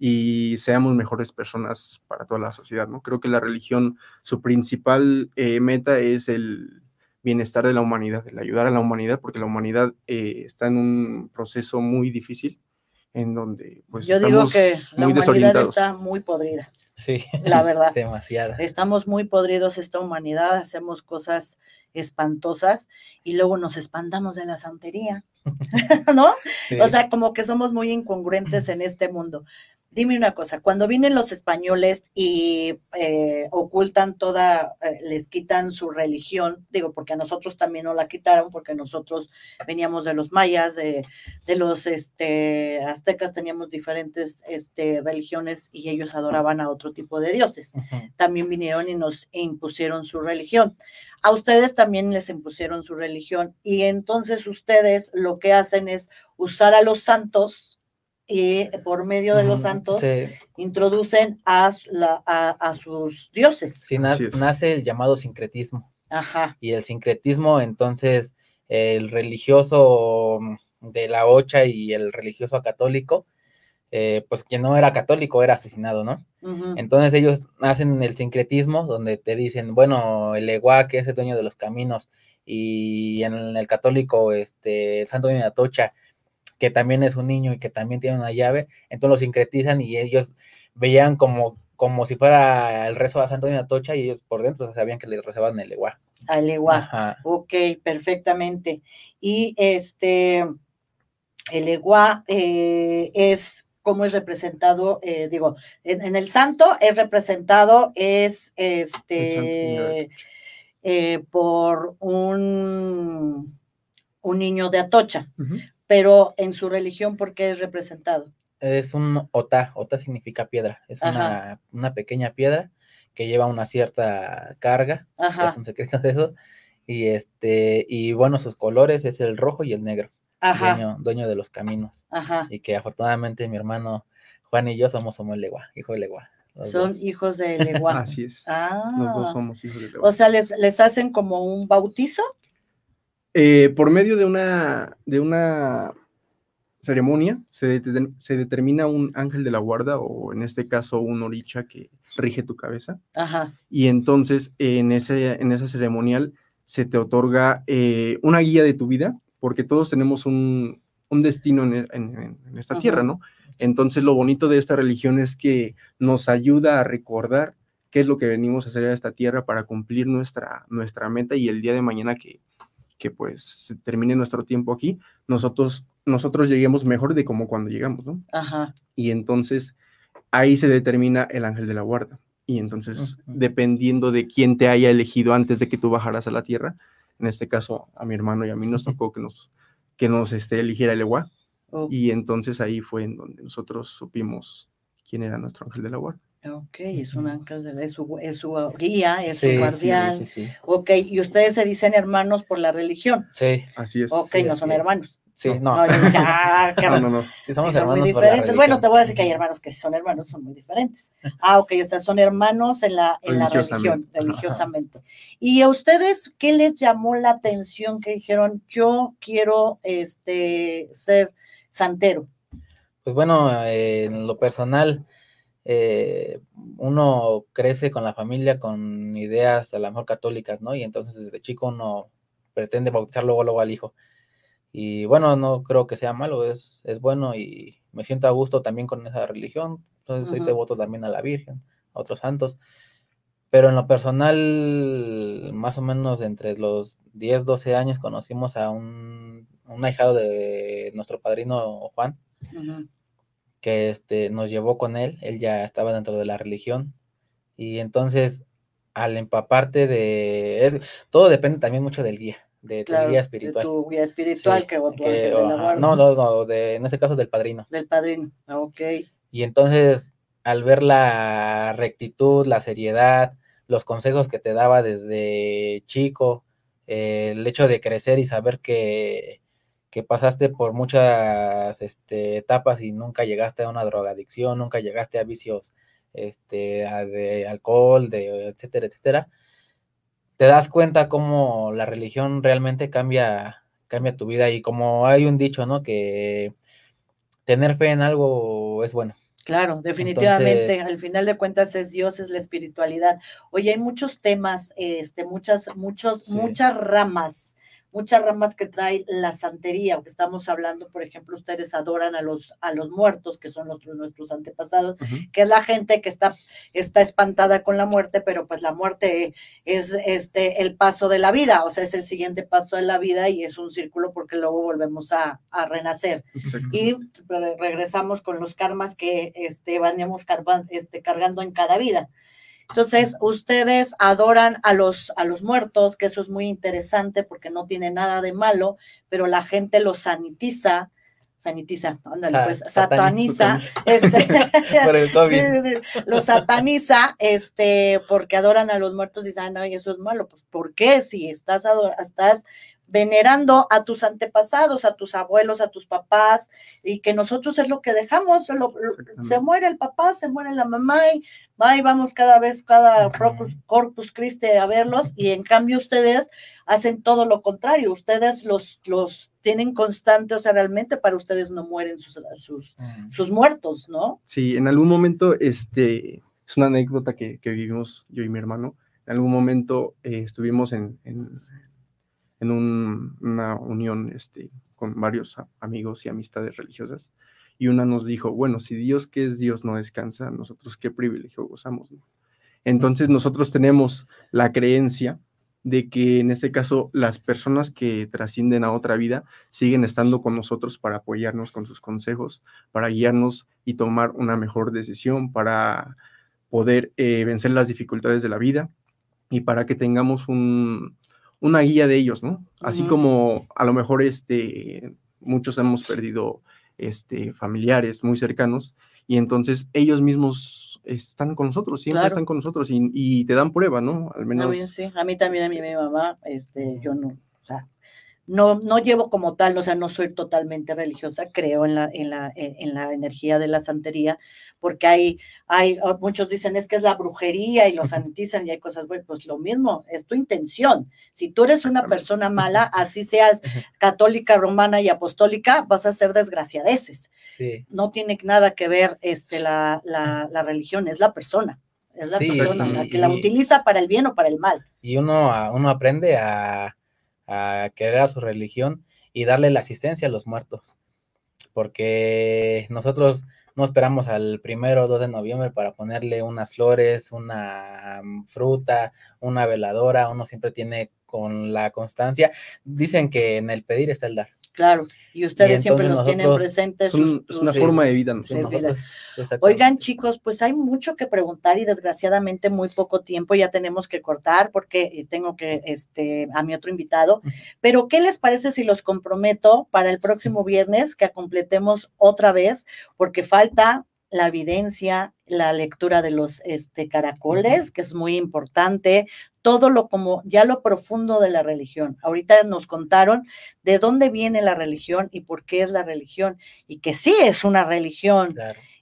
y seamos mejores personas para toda la sociedad, ¿no? Creo que la religión, su principal eh, meta es el bienestar de la humanidad, el ayudar a la humanidad, porque la humanidad eh, está en un proceso muy difícil, en donde pues Yo digo que la muy humanidad está muy podrida, Sí, la verdad. demasiada. Estamos muy podridos esta humanidad, hacemos cosas espantosas y luego nos espantamos de la santería, ¿no? Sí. O sea, como que somos muy incongruentes en este mundo. Dime una cosa, cuando vienen los españoles y eh, ocultan toda, eh, les quitan su religión, digo, porque a nosotros también nos la quitaron, porque nosotros veníamos de los mayas, de, de los este, aztecas, teníamos diferentes este, religiones y ellos adoraban a otro tipo de dioses también vinieron y nos impusieron su religión. A ustedes también les impusieron su religión y entonces ustedes lo que hacen es usar a los santos y por medio de los santos introducen a, a, sus dioses. Sí, nace el llamado sincretismo. Ajá. Y el sincretismo, entonces, el religioso de la Ocha y el religioso católico, eh, pues quien no era católico era asesinado, ¿no? Entonces ellos hacen el sincretismo donde te dicen, bueno, el Eguá, que es el dueño de los caminos, y en el católico, este, el Santo de Atocha, que también es un niño y que también tiene una llave, entonces lo sincretizan y ellos veían como, como si fuera el rezo a Santo de Atocha y ellos por dentro sabían que le rezaban el Eguá. Al Eguá. Ok, perfectamente. Y este, el Eguá eh, es cómo es representado, eh, digo, en, el santo es representado, es este eh, por un, un niño de Atocha, pero en su religión, ¿por qué es representado? Es un ota, ota significa piedra, es una, una, pequeña piedra que lleva una cierta carga, es un secreto de esos, y este, y bueno, sus colores es el rojo y el negro. Dueño, de los caminos. Y que afortunadamente mi hermano Juan y yo somos, somos Legua, hijo de Legua. Son hijos de Legua. Así es. Ah. Los dos somos hijos de Legua. O sea, ¿les, les hacen como un bautizo? Eh, por medio de una, de una ceremonia se, se, determina un ángel de la guarda o en este caso un oricha que rige tu cabeza. Ajá. Y entonces en, ese, en esa ceremonial se te otorga eh, una guía de tu vida porque todos tenemos un, destino en, esta tierra, ¿no? Entonces lo bonito de esta religión es que nos ayuda a recordar qué es lo que venimos a hacer a esta tierra para cumplir nuestra, nuestra meta y el día de mañana que, que pues se termine nuestro tiempo aquí, nosotros, nosotros lleguemos mejor de como cuando llegamos, ¿no? Ajá. Y entonces ahí se determina el ángel de la guarda. Y entonces, dependiendo de quién te haya elegido antes de que tú bajaras a la tierra, en este caso a mi hermano y a mí nos tocó que nos, que nos este, eligiera el EWA. Y entonces ahí fue en donde nosotros supimos quién era nuestro ángel de la guarda. Ok, es un ángel, de, es, su, es su guía, es su guardián. Sí, ok, y ustedes se dicen hermanos por la religión. Sí, así es. Ok, no son hermanos. Sí, no. No, no, no, Sí, somos son muy diferentes. Bueno, te voy a decir que hay hermanos que son hermanos, son muy diferentes. Ah, ok, o sea, son hermanos en la, en la religión, religiosamente. ¿Y a ustedes qué les llamó la atención que dijeron, yo quiero este, ser santero? Pues bueno, en lo personal, eh, uno crece con la familia con ideas a lo mejor católicas, ¿no? Y entonces desde chico uno pretende bautizar luego, luego al hijo. Y bueno, no creo que sea malo, es, es bueno y me siento a gusto también con esa religión. Entonces soy devoto también a la Virgen, a otros santos. Pero en lo personal, más o menos entre los 10, 12 años conocimos a un, un ahijado de nuestro padrino Juan, que este, nos llevó con él, él ya estaba dentro de la religión. Y entonces, al empaparte de... Es, todo depende también mucho del guía de tu guía espiritual. De tu guía espiritual que, No, no, no, de, en ese caso del padrino. Del padrino, ah, ok. Y entonces, al ver la rectitud, la seriedad, los consejos que te daba desde chico, eh, el hecho de crecer y saber que, que pasaste por muchas este, etapas y nunca llegaste a una drogadicción, nunca llegaste a vicios este, de alcohol, de etcétera, etcétera, te das cuenta cómo la religión realmente cambia, cambia tu vida y como hay un dicho, ¿no? Que tener fe en algo es bueno. Claro, definitivamente, al final de cuentas es Dios, es la espiritualidad. Oye, hay muchos temas, este, muchas, muchos, muchas ramas muchas ramas que trae la santería, porque estamos hablando, por ejemplo, ustedes adoran a los, a los muertos, que son nuestros, nuestros antepasados, que es la gente que está, está espantada con la muerte, pero pues la muerte es este el paso de la vida, o sea, es el siguiente paso de la vida y es un círculo porque luego volvemos a, renacer. Y regresamos con los karmas que este, este, cargando en cada vida. Entonces, ustedes adoran a los, a los muertos, que eso es muy interesante porque no tiene nada de malo, pero la gente los sanitiza, sanitiza, ándale, pues sataniza, este, los sataniza, este, porque adoran a los muertos y dicen, ay, eso es malo, pues, ¿por qué? Si estás, estás venerando a tus antepasados, a tus abuelos, a tus papás, y que nosotros es lo que dejamos, se muere el papá, se muere la mamá, y, vamos cada vez, cada Corpus, Christi a verlos, y en cambio ustedes hacen todo lo contrario, ustedes los, los tienen constante, o sea, realmente para ustedes no mueren sus, sus, sus muertos, ¿no? Sí, en algún momento, este, es una anécdota que, vivimos yo y mi hermano, en algún momento eh, estuvimos en en una unión este, con varios amigos y amistades religiosas, y una nos dijo, bueno, si Dios que es Dios no descansa, nosotros qué privilegio gozamos. Entonces nosotros tenemos la creencia de que en este caso las personas que trascienden a otra vida siguen estando con nosotros para apoyarnos con sus consejos, para guiarnos y tomar una mejor decisión, para poder eh, vencer las dificultades de la vida y para que tengamos un, una guía de ellos, ¿no? Así como a lo mejor este, muchos hemos perdido este, familiares muy cercanos y entonces ellos mismos están con nosotros, siempre están con nosotros y, te dan prueba, ¿no? Al menos. A mí, sí. a mí también, a mí, mi mamá, este, yo no, o sea, no, no llevo como tal, o sea, no soy totalmente religiosa, creo en la, en la, en la energía de la santería, porque hay, hay, ah, muchos dicen es que es la brujería y lo sanitizan y hay cosas, bueno, pues lo mismo, es tu intención. Si tú eres una persona mala, así seas católica, romana y apostólica, vas a ser desgraciadeces. Sí. No tiene nada que ver este, la, la, la religión, es la persona. Es la persona la que la utiliza para el bien o para el mal. Y uno, uno aprende a a querer a su religión y darle la asistencia a los muertos. Porque nosotros no esperamos al primero o 2 de noviembre para ponerle unas flores, una mm, fruta, una veladora. Uno siempre tiene con la constancia. Dicen que en el pedir está el dar. Claro, y ustedes siempre nos tienen presentes. es una forma de vida. Oigan, chicos, pues hay mucho que preguntar y desgraciadamente muy poco tiempo ya tenemos que cortar porque eh, tengo que, este, a mi otro invitado. Pero, ¿qué les parece si los comprometo para el próximo viernes que completemos otra vez? Porque falta la evidencia, la lectura de los este, caracoles, que es muy importante, todo lo como ya lo profundo de la religión. Ahorita nos contaron de dónde viene la religión y por qué es la religión, y que sí es una religión.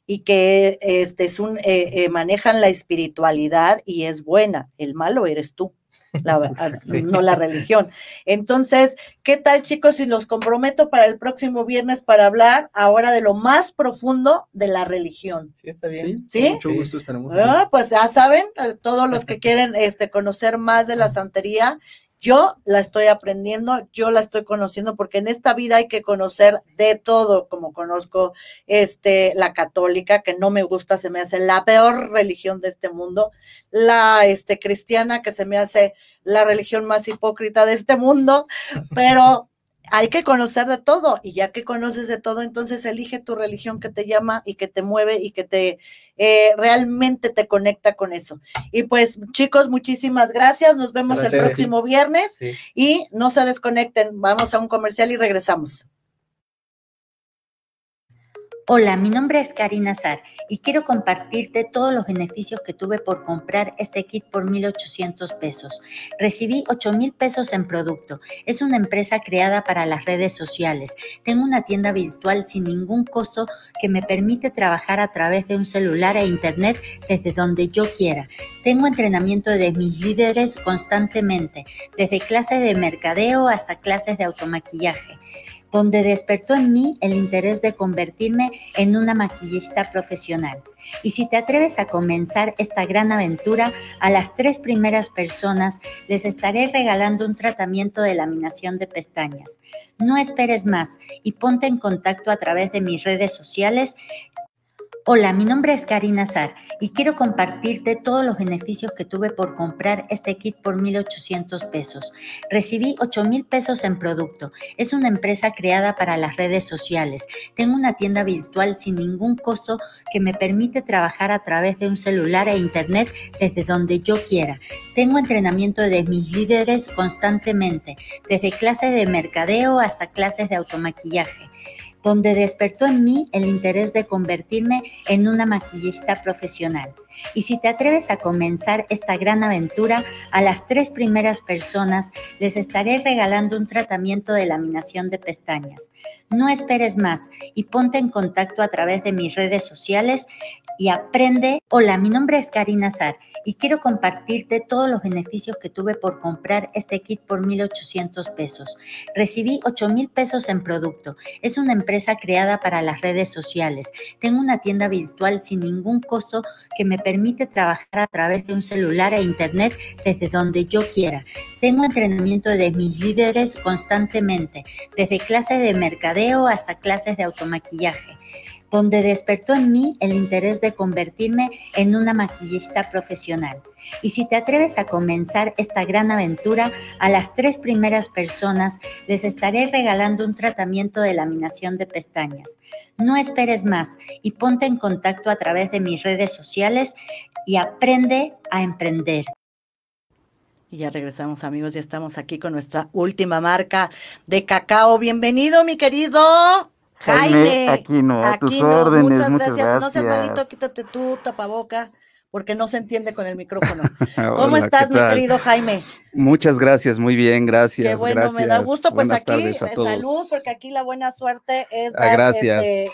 Y que este es un eh, eh, manejan la espiritualidad y es buena. El malo eres tú. No la religión. Entonces, ¿qué tal chicos si los comprometo para el próximo viernes para hablar ahora de lo más profundo de la religión? Sí, está bien. ¿Sí? Mucho gusto estaremos. Ah, pues ya saben, todos los que quieren este, conocer más de la santería, yo la estoy aprendiendo, yo la estoy conociendo, porque en esta vida hay que conocer de todo, como conozco este, la católica, que no me gusta, se me hace la peor religión de este mundo, la este, cristiana, que se me hace la religión más hipócrita de este mundo, pero hay que conocer de todo y ya que conoces de todo, entonces elige tu religión que te llama y que te mueve y que te eh, realmente te conecta con eso. Y pues chicos, muchísimas gracias. Nos vemos el próximo viernes y no se desconecten. Vamos a un comercial y regresamos. Hola, mi nombre es Karina Azar y quiero compartirte todos los beneficios que tuve por comprar este kit por 1,800 pesos. Recibí 8,000 pesos en producto. Es una empresa creada para las redes sociales. Tengo una tienda virtual sin ningún costo que me permite trabajar a través de un celular e internet desde donde yo quiera. Tengo entrenamiento de mis líderes constantemente, desde clases de mercadeo hasta clases de automaquillaje donde despertó en mí el interés de convertirme en una maquillista profesional. Y si te atreves a comenzar esta gran aventura, a las tres primeras personas les estaré regalando un tratamiento de laminación de pestañas. No esperes más y ponte en contacto a través de mis redes sociales Hola, mi nombre es Karina Azar y quiero compartirte todos los beneficios que tuve por comprar este kit por 1,800 pesos. Recibí 8,000 pesos en producto. Es una empresa creada para las redes sociales. Tengo una tienda virtual sin ningún costo que me permite trabajar a través de un celular e internet desde donde yo quiera. Tengo entrenamiento de mis líderes constantemente, desde clases de mercadeo hasta clases de automaquillaje donde despertó en mí el interés de convertirme en una maquillista profesional. Y si te atreves a comenzar esta gran aventura, a las tres primeras personas les estaré regalando un tratamiento de laminación de pestañas. No esperes más y ponte en contacto a través de mis redes sociales y aprende. Hola, mi nombre es Karina Sar y quiero compartirte todos los beneficios que tuve por comprar este kit por 1.800 pesos. Recibí 8.000 pesos en producto. Es una empresa creada para las redes sociales. Tengo una tienda virtual sin ningún costo que me permite trabajar a través de un celular e internet desde donde yo quiera. Tengo entrenamiento de mis líderes constantemente, desde clases de mercadeo hasta clases de automaquillaje donde despertó en mí el interés de convertirme en una maquillista profesional. Y si te atreves a comenzar esta gran aventura, a las tres primeras personas les estaré regalando un tratamiento de laminación de pestañas. No esperes más y ponte en contacto a través de mis redes sociales y aprende a emprender. Y ya regresamos amigos, ya estamos aquí con nuestra última marca de cacao. Bienvenido mi querido Jaime, aquí no, a tus órdenes. Muchas, gracias. No seas malito, quítate tu tapaboca, porque no se entiende con el micrófono. ¿Cómo estás, mi querido Jaime? Muchas gracias, muy bien, gracias. Qué bueno, me da gusto. Pues aquí, eh, salud, porque aquí la buena suerte es ah, gracias. Este,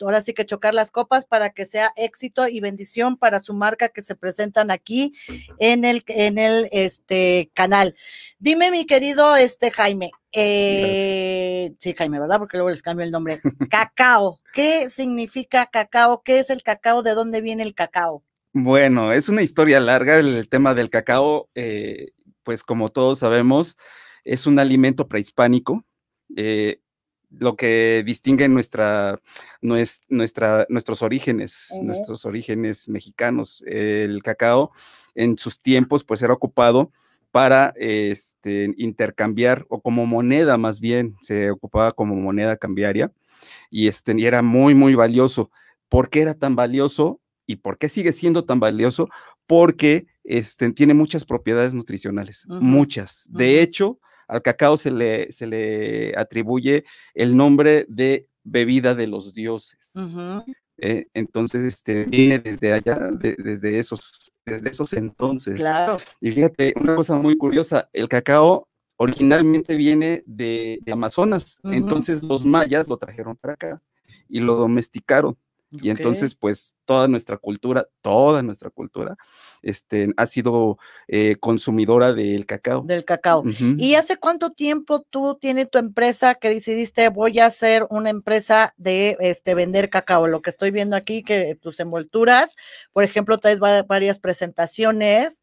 ahora sí que chocar las copas para que sea éxito y bendición para su marca que se presentan aquí en el, en el este, canal. Dime, mi querido este, Jaime, eh, sí, Jaime, ¿verdad? Porque luego les cambio el nombre. cacao. ¿Qué significa cacao? ¿Qué es el cacao? ¿De dónde viene el cacao? Bueno, es una historia larga el tema del cacao. Eh, pues como todos sabemos, es un alimento prehispánico. Eh, lo que distingue nuestra, nuestra, nuestros orígenes, nuestros orígenes mexicanos. El cacao en sus tiempos pues era ocupado para este, intercambiar o como moneda más bien, se ocupaba como moneda cambiaria y, este, era muy, muy valioso. ¿Por qué era tan valioso y por qué sigue siendo tan valioso? Porque este, tiene muchas propiedades nutricionales, muchas. De hecho, al cacao se le, se le atribuye el nombre de bebida de los dioses. Eh, entonces, este, viene desde allá, desde, esos, desde esos entonces. Claro. Y fíjate, una cosa muy curiosa, el cacao originalmente viene de, Amazonas, entonces los mayas lo trajeron para acá y lo domesticaron. Y entonces, pues, toda nuestra cultura, toda nuestra cultura, este, ha sido eh, consumidora del cacao. Del cacao. ¿Y hace cuánto tiempo tú tienes tu empresa que decidiste voy a hacer una empresa de este, vender cacao? Lo que estoy viendo aquí, que tus envolturas, por ejemplo, traes varias presentaciones.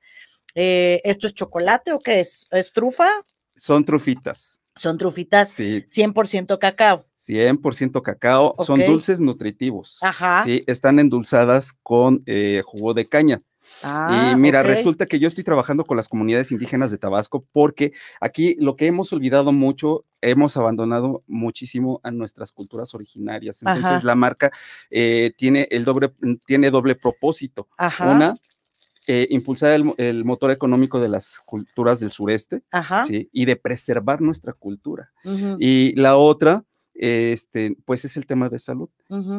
Eh, ¿Esto es chocolate o qué es? ¿Es trufa? Son trufitas. Son trufitas sí. 100% cacao. 100% cacao. Son dulces nutritivos. Ajá. Sí, están endulzadas con eh, jugo de caña. Ah, y mira, resulta que yo estoy trabajando con las comunidades indígenas de Tabasco porque aquí lo que hemos olvidado mucho, hemos abandonado muchísimo a nuestras culturas originarias. Entonces la marca eh, tiene el doble, tiene doble propósito. Ajá. Una, eh, impulsar el, motor económico de las culturas del sureste y de preservar nuestra cultura. Y la otra, este, pues es el tema de salud.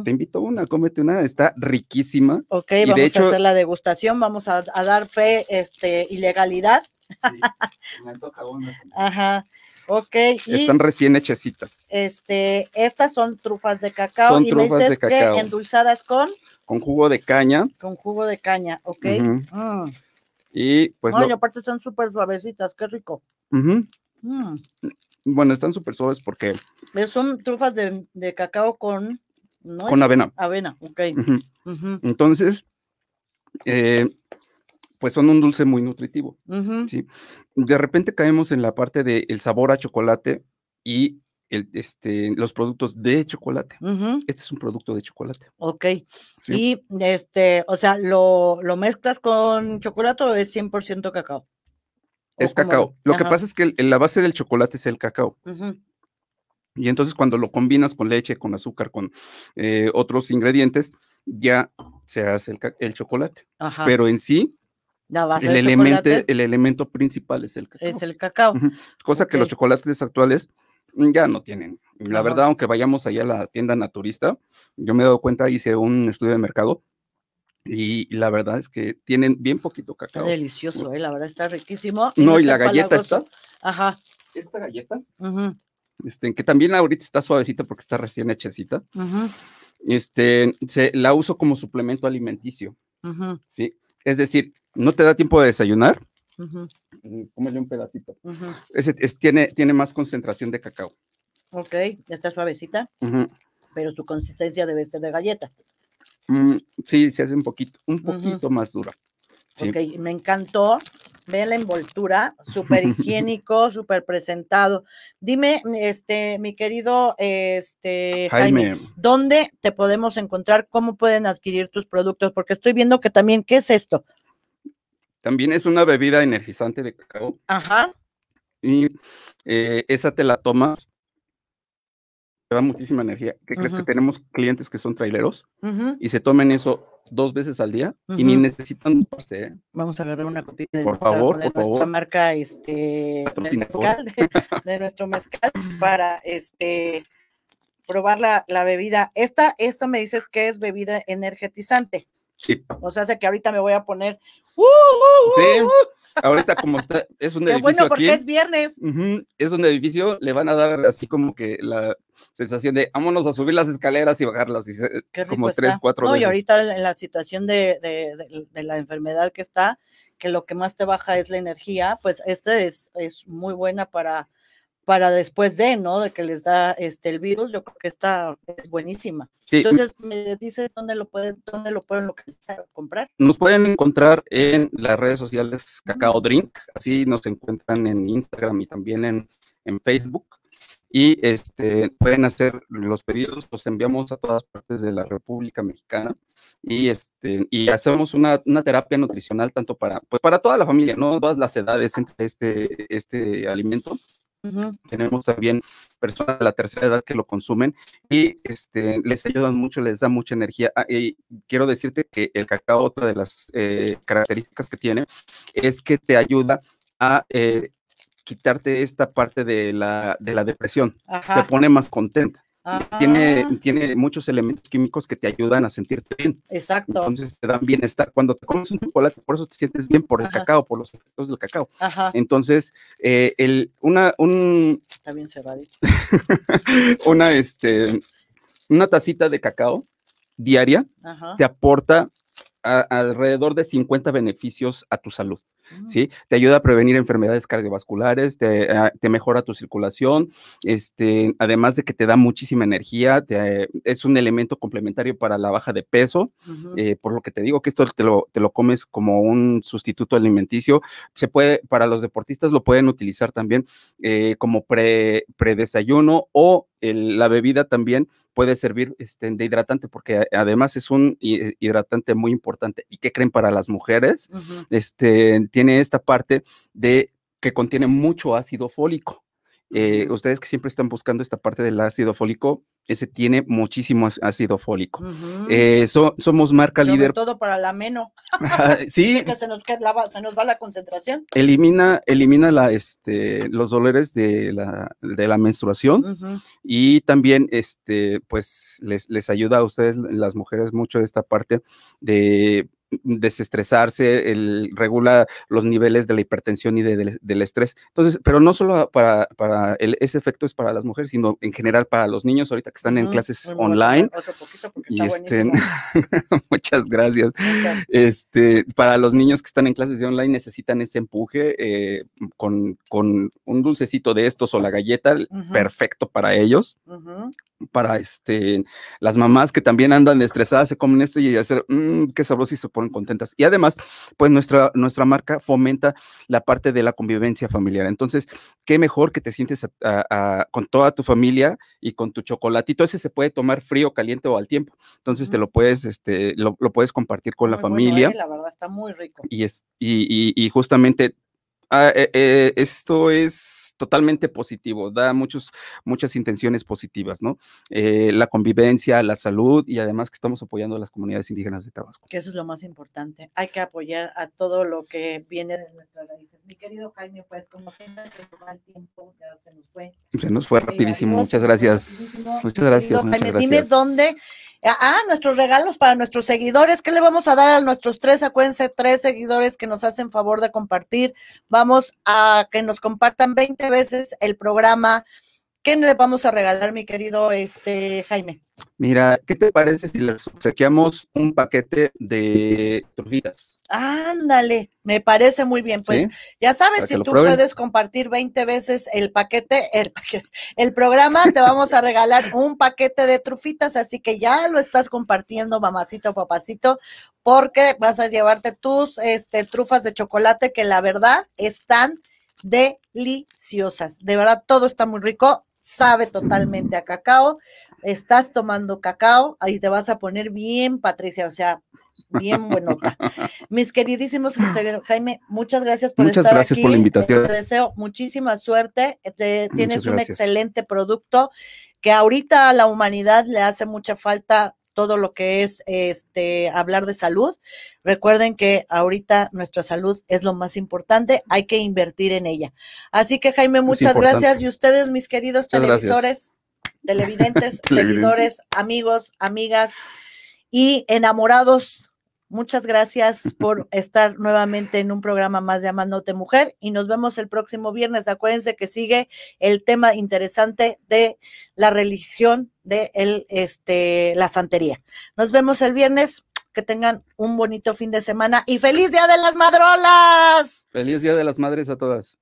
Te invito a una, cómete una, está riquísima. Ok, vamos a hacer la degustación, vamos a, dar fe este, ilegalidad. Ajá. Ok. Están recién hechecitas. Este, estas son trufas de cacao. y me dices que endulzadas con con jugo de caña. Con jugo de caña, ok. Mm. Y pues. Ay, aparte están súper suavecitas, qué rico. Mm. Bueno, están súper suaves porque. Son trufas de, cacao con. Con avena. Avena, ok. Entonces, eh, pues son un dulce muy nutritivo. ¿sí? De repente caemos en la parte del sabor a chocolate y este, los productos de chocolate. Este es un producto de chocolate. Ok. Y este, o sea, ¿lo, mezclas con chocolate o es 100% cacao? Es cacao. Lo que pasa es que la base del chocolate es el cacao. Y entonces cuando lo combinas con leche, con azúcar, con eh, otros ingredientes, ya se hace el, chocolate. Pero en sí, el, elemento, el elemento principal es el cacao. Es el cacao. Cosa que los chocolates actuales mm, ya no tienen. La verdad, aunque vayamos allá a la tienda naturista, yo me he dado cuenta, hice un estudio de mercado y la verdad es que tienen bien poquito Está cacao. delicioso, ¿eh? la verdad está riquísimo. No, y está la galleta está, Ajá. esta galleta, este, que también ahorita está suavecita porque está recién hechecita, este, se, la uso como suplemento alimenticio, ¿sí? Es decir, no te da tiempo de desayunar, mm, cómele un pedacito. es- tiene, tiene más concentración de cacao. Ok, está suavecita, pero su consistencia debe ser de galleta. Mm, sí, se hace un poquito, un poquito más dura. Sí. Ok, me encantó. Ve la envoltura, súper higiénico, súper presentado. Dime, este, mi querido este, Jaime, Jaime, ¿dónde te podemos encontrar? ¿Cómo pueden adquirir tus productos? Porque estoy viendo que también, ¿qué es esto? también es una bebida energizante de cacao Ajá, y eh, esa te la tomas, te da muchísima energía. ¿Qué crees que tenemos clientes que son traileros ujú. y se tomen eso dos veces al día y ni necesitan duparse, ¿eh? Vamos a agarrar una copia de, Por favor, por nuestra favor. marca este de mezcal, de, de nuestro mezcal para este probar la, la bebida. Esta, esta me dices que es bebida energetizante. Sí, O sea, hace que ahorita me voy a poner. ¡uh, uh, uh, sí. Ahorita como está, es un Qué edificio bueno porque aquí. es viernes. es un edificio, le van a dar así como que la sensación de vámonos a subir las escaleras y bajarlas, y se- rico como tres, cuatro No, veces. y ahorita en la situación de, de- de- de la enfermedad que está, que lo que más te baja es la energía, pues esta es, es muy buena para, para después de, ¿no? De que les da este el virus, yo creo que esta es buenísima. Sí, Entonces, me dices dónde lo pueden, dónde lo pueden localizar, comprar. Nos pueden encontrar en las redes sociales Cacao Drink, así nos encuentran en Instagram y también en, en Facebook. Y este, pueden hacer los pedidos, los enviamos a todas partes de la República Mexicana y, este, y hacemos una, una terapia nutricional tanto para, pues para toda la familia, ¿no? Todas las edades entre este, este alimento. Tenemos también personas de la tercera edad que lo consumen y este, les ayudan mucho, les da mucha energía. Ah, y quiero decirte que el cacao, otra de las eh, características que tiene, es que te ayuda a eh, quitarte esta parte de la, de la depresión, te pone más contenta. Tiene, ah, tiene muchos elementos químicos que te ayudan a sentirte bien, Exacto. entonces te dan bienestar. Cuando te comes un chocolate, por eso te sientes bien por el Ajá. cacao, por los efectos del cacao. Ajá. Entonces, eh, el, una, un, Está bien cerradito. una, este, una tacita de cacao diaria Ajá. te aporta a- alrededor de 50 beneficios a tu salud. ¿Sí? Te ayuda a prevenir enfermedades cardiovasculares, te, ah, te mejora tu circulación, este, además de que te da muchísima energía, te- es un elemento complementario para la baja de peso, eh, por lo que te digo que esto te lo, te lo comes como un sustituto alimenticio. Se puede, para los deportistas lo pueden utilizar también eh, como pre, predesayuno o el- la bebida también puede servir este, de hidratante porque además es un hi- hidratante muy importante. ¿Y qué creen para las mujeres? Este, tiene esta parte de que contiene mucho ácido fólico. Eh, ustedes que siempre están buscando esta parte del ácido fólico, ese tiene muchísimo ácido fólico. Eh, so- somos marca Sobre líder. todo para la meno, sí, que se nos, queda la- se nos va la concentración. elimina, elimina la, este, los dolores de la, de la menstruación y también, este, pues, les, les ayuda a ustedes, las mujeres, mucho esta parte de desestresarse, el, regula los niveles de la hipertensión y de- del- del estrés. Entonces, pero no solo para, para el, ese efecto es para las mujeres, sino en general para los niños ahorita que están en clases online. Otro poquito porque Y está este, muchas gracias. Este, para los niños que están en clases de online necesitan ese empuje eh, con, con un dulcecito de estos o la galleta, Ujú. perfecto para ellos. Para este, las mamás que también andan estresadas, se comen esto y hacer, "Mm, qué sabroso y se ponen contentas. Y además, pues nuestra, nuestra marca fomenta la parte de la convivencia familiar. Entonces, qué mejor que te sientes a- a- a- con toda tu familia y con tu chocolatito. Ese se puede tomar frío, caliente o al tiempo. Entonces, te lo puedes, este, lo, lo puedes compartir con la bueno, familia. ¿eh? La verdad está muy rico. Y, es, y, y- y justamente Ah, eh, eh, esto es totalmente positivo, da muchos, muchas intenciones positivas, ¿no? Eh, la convivencia, la salud y además que estamos apoyando a las comunidades indígenas de Tabasco. Que eso es lo más importante. Hay que apoyar a todo lo que viene de nuestras raíces. Mi querido Jaime, pues como siempre, el tiempo ya se nos fue. Se nos fue rapidísimo. muchas gracias. Muchas gracias. Jaime, dime dónde Ah, nuestros regalos para nuestros seguidores. ¿Qué le vamos a dar a nuestros tres? Acuérdense, tres seguidores que nos hacen favor de compartir. Vamos a que nos compartan 20 veces el programa. ¿Qué le vamos a regalar, mi querido este, Jaime? Mira, ¿qué te parece si les obsequiamos un paquete de trufitas? Ándale, me parece muy bien. Pues ya sabes, si tú puedes compartir 20 veces el paquete, el el programa, te vamos a regalar un paquete de trufitas, así que ya lo estás compartiendo, mamacito, papacito, porque vas a llevarte tus este, trufas de chocolate que la verdad están deliciosas. De verdad, todo está muy rico, sabe totalmente a cacao estás tomando cacao, ahí te vas a poner bien, Patricia, o sea, bien buenota. Mis queridísimos Jaime, muchas gracias por muchas estar gracias por la invitación. Te deseo muchísima suerte. tienes un excelente producto que ahorita a la humanidad le hace mucha falta todo lo que es este hablar de salud. Recuerden que ahorita nuestra salud es lo más importante, hay que invertir en ella. Así que Jaime, muchas gracias y ustedes mis queridos televisores televidentes, seguidores, amigos, amigas y enamorados. Muchas gracias por estar nuevamente en un programa más de Amándote Mujer y nos vemos el próximo viernes. Acuérdense que sigue el tema interesante de la religión de el, este, la santería. Nos vemos el viernes. Que tengan un bonito fin de semana y feliz Día de las Madrolas. Feliz Día de las Madres a todas.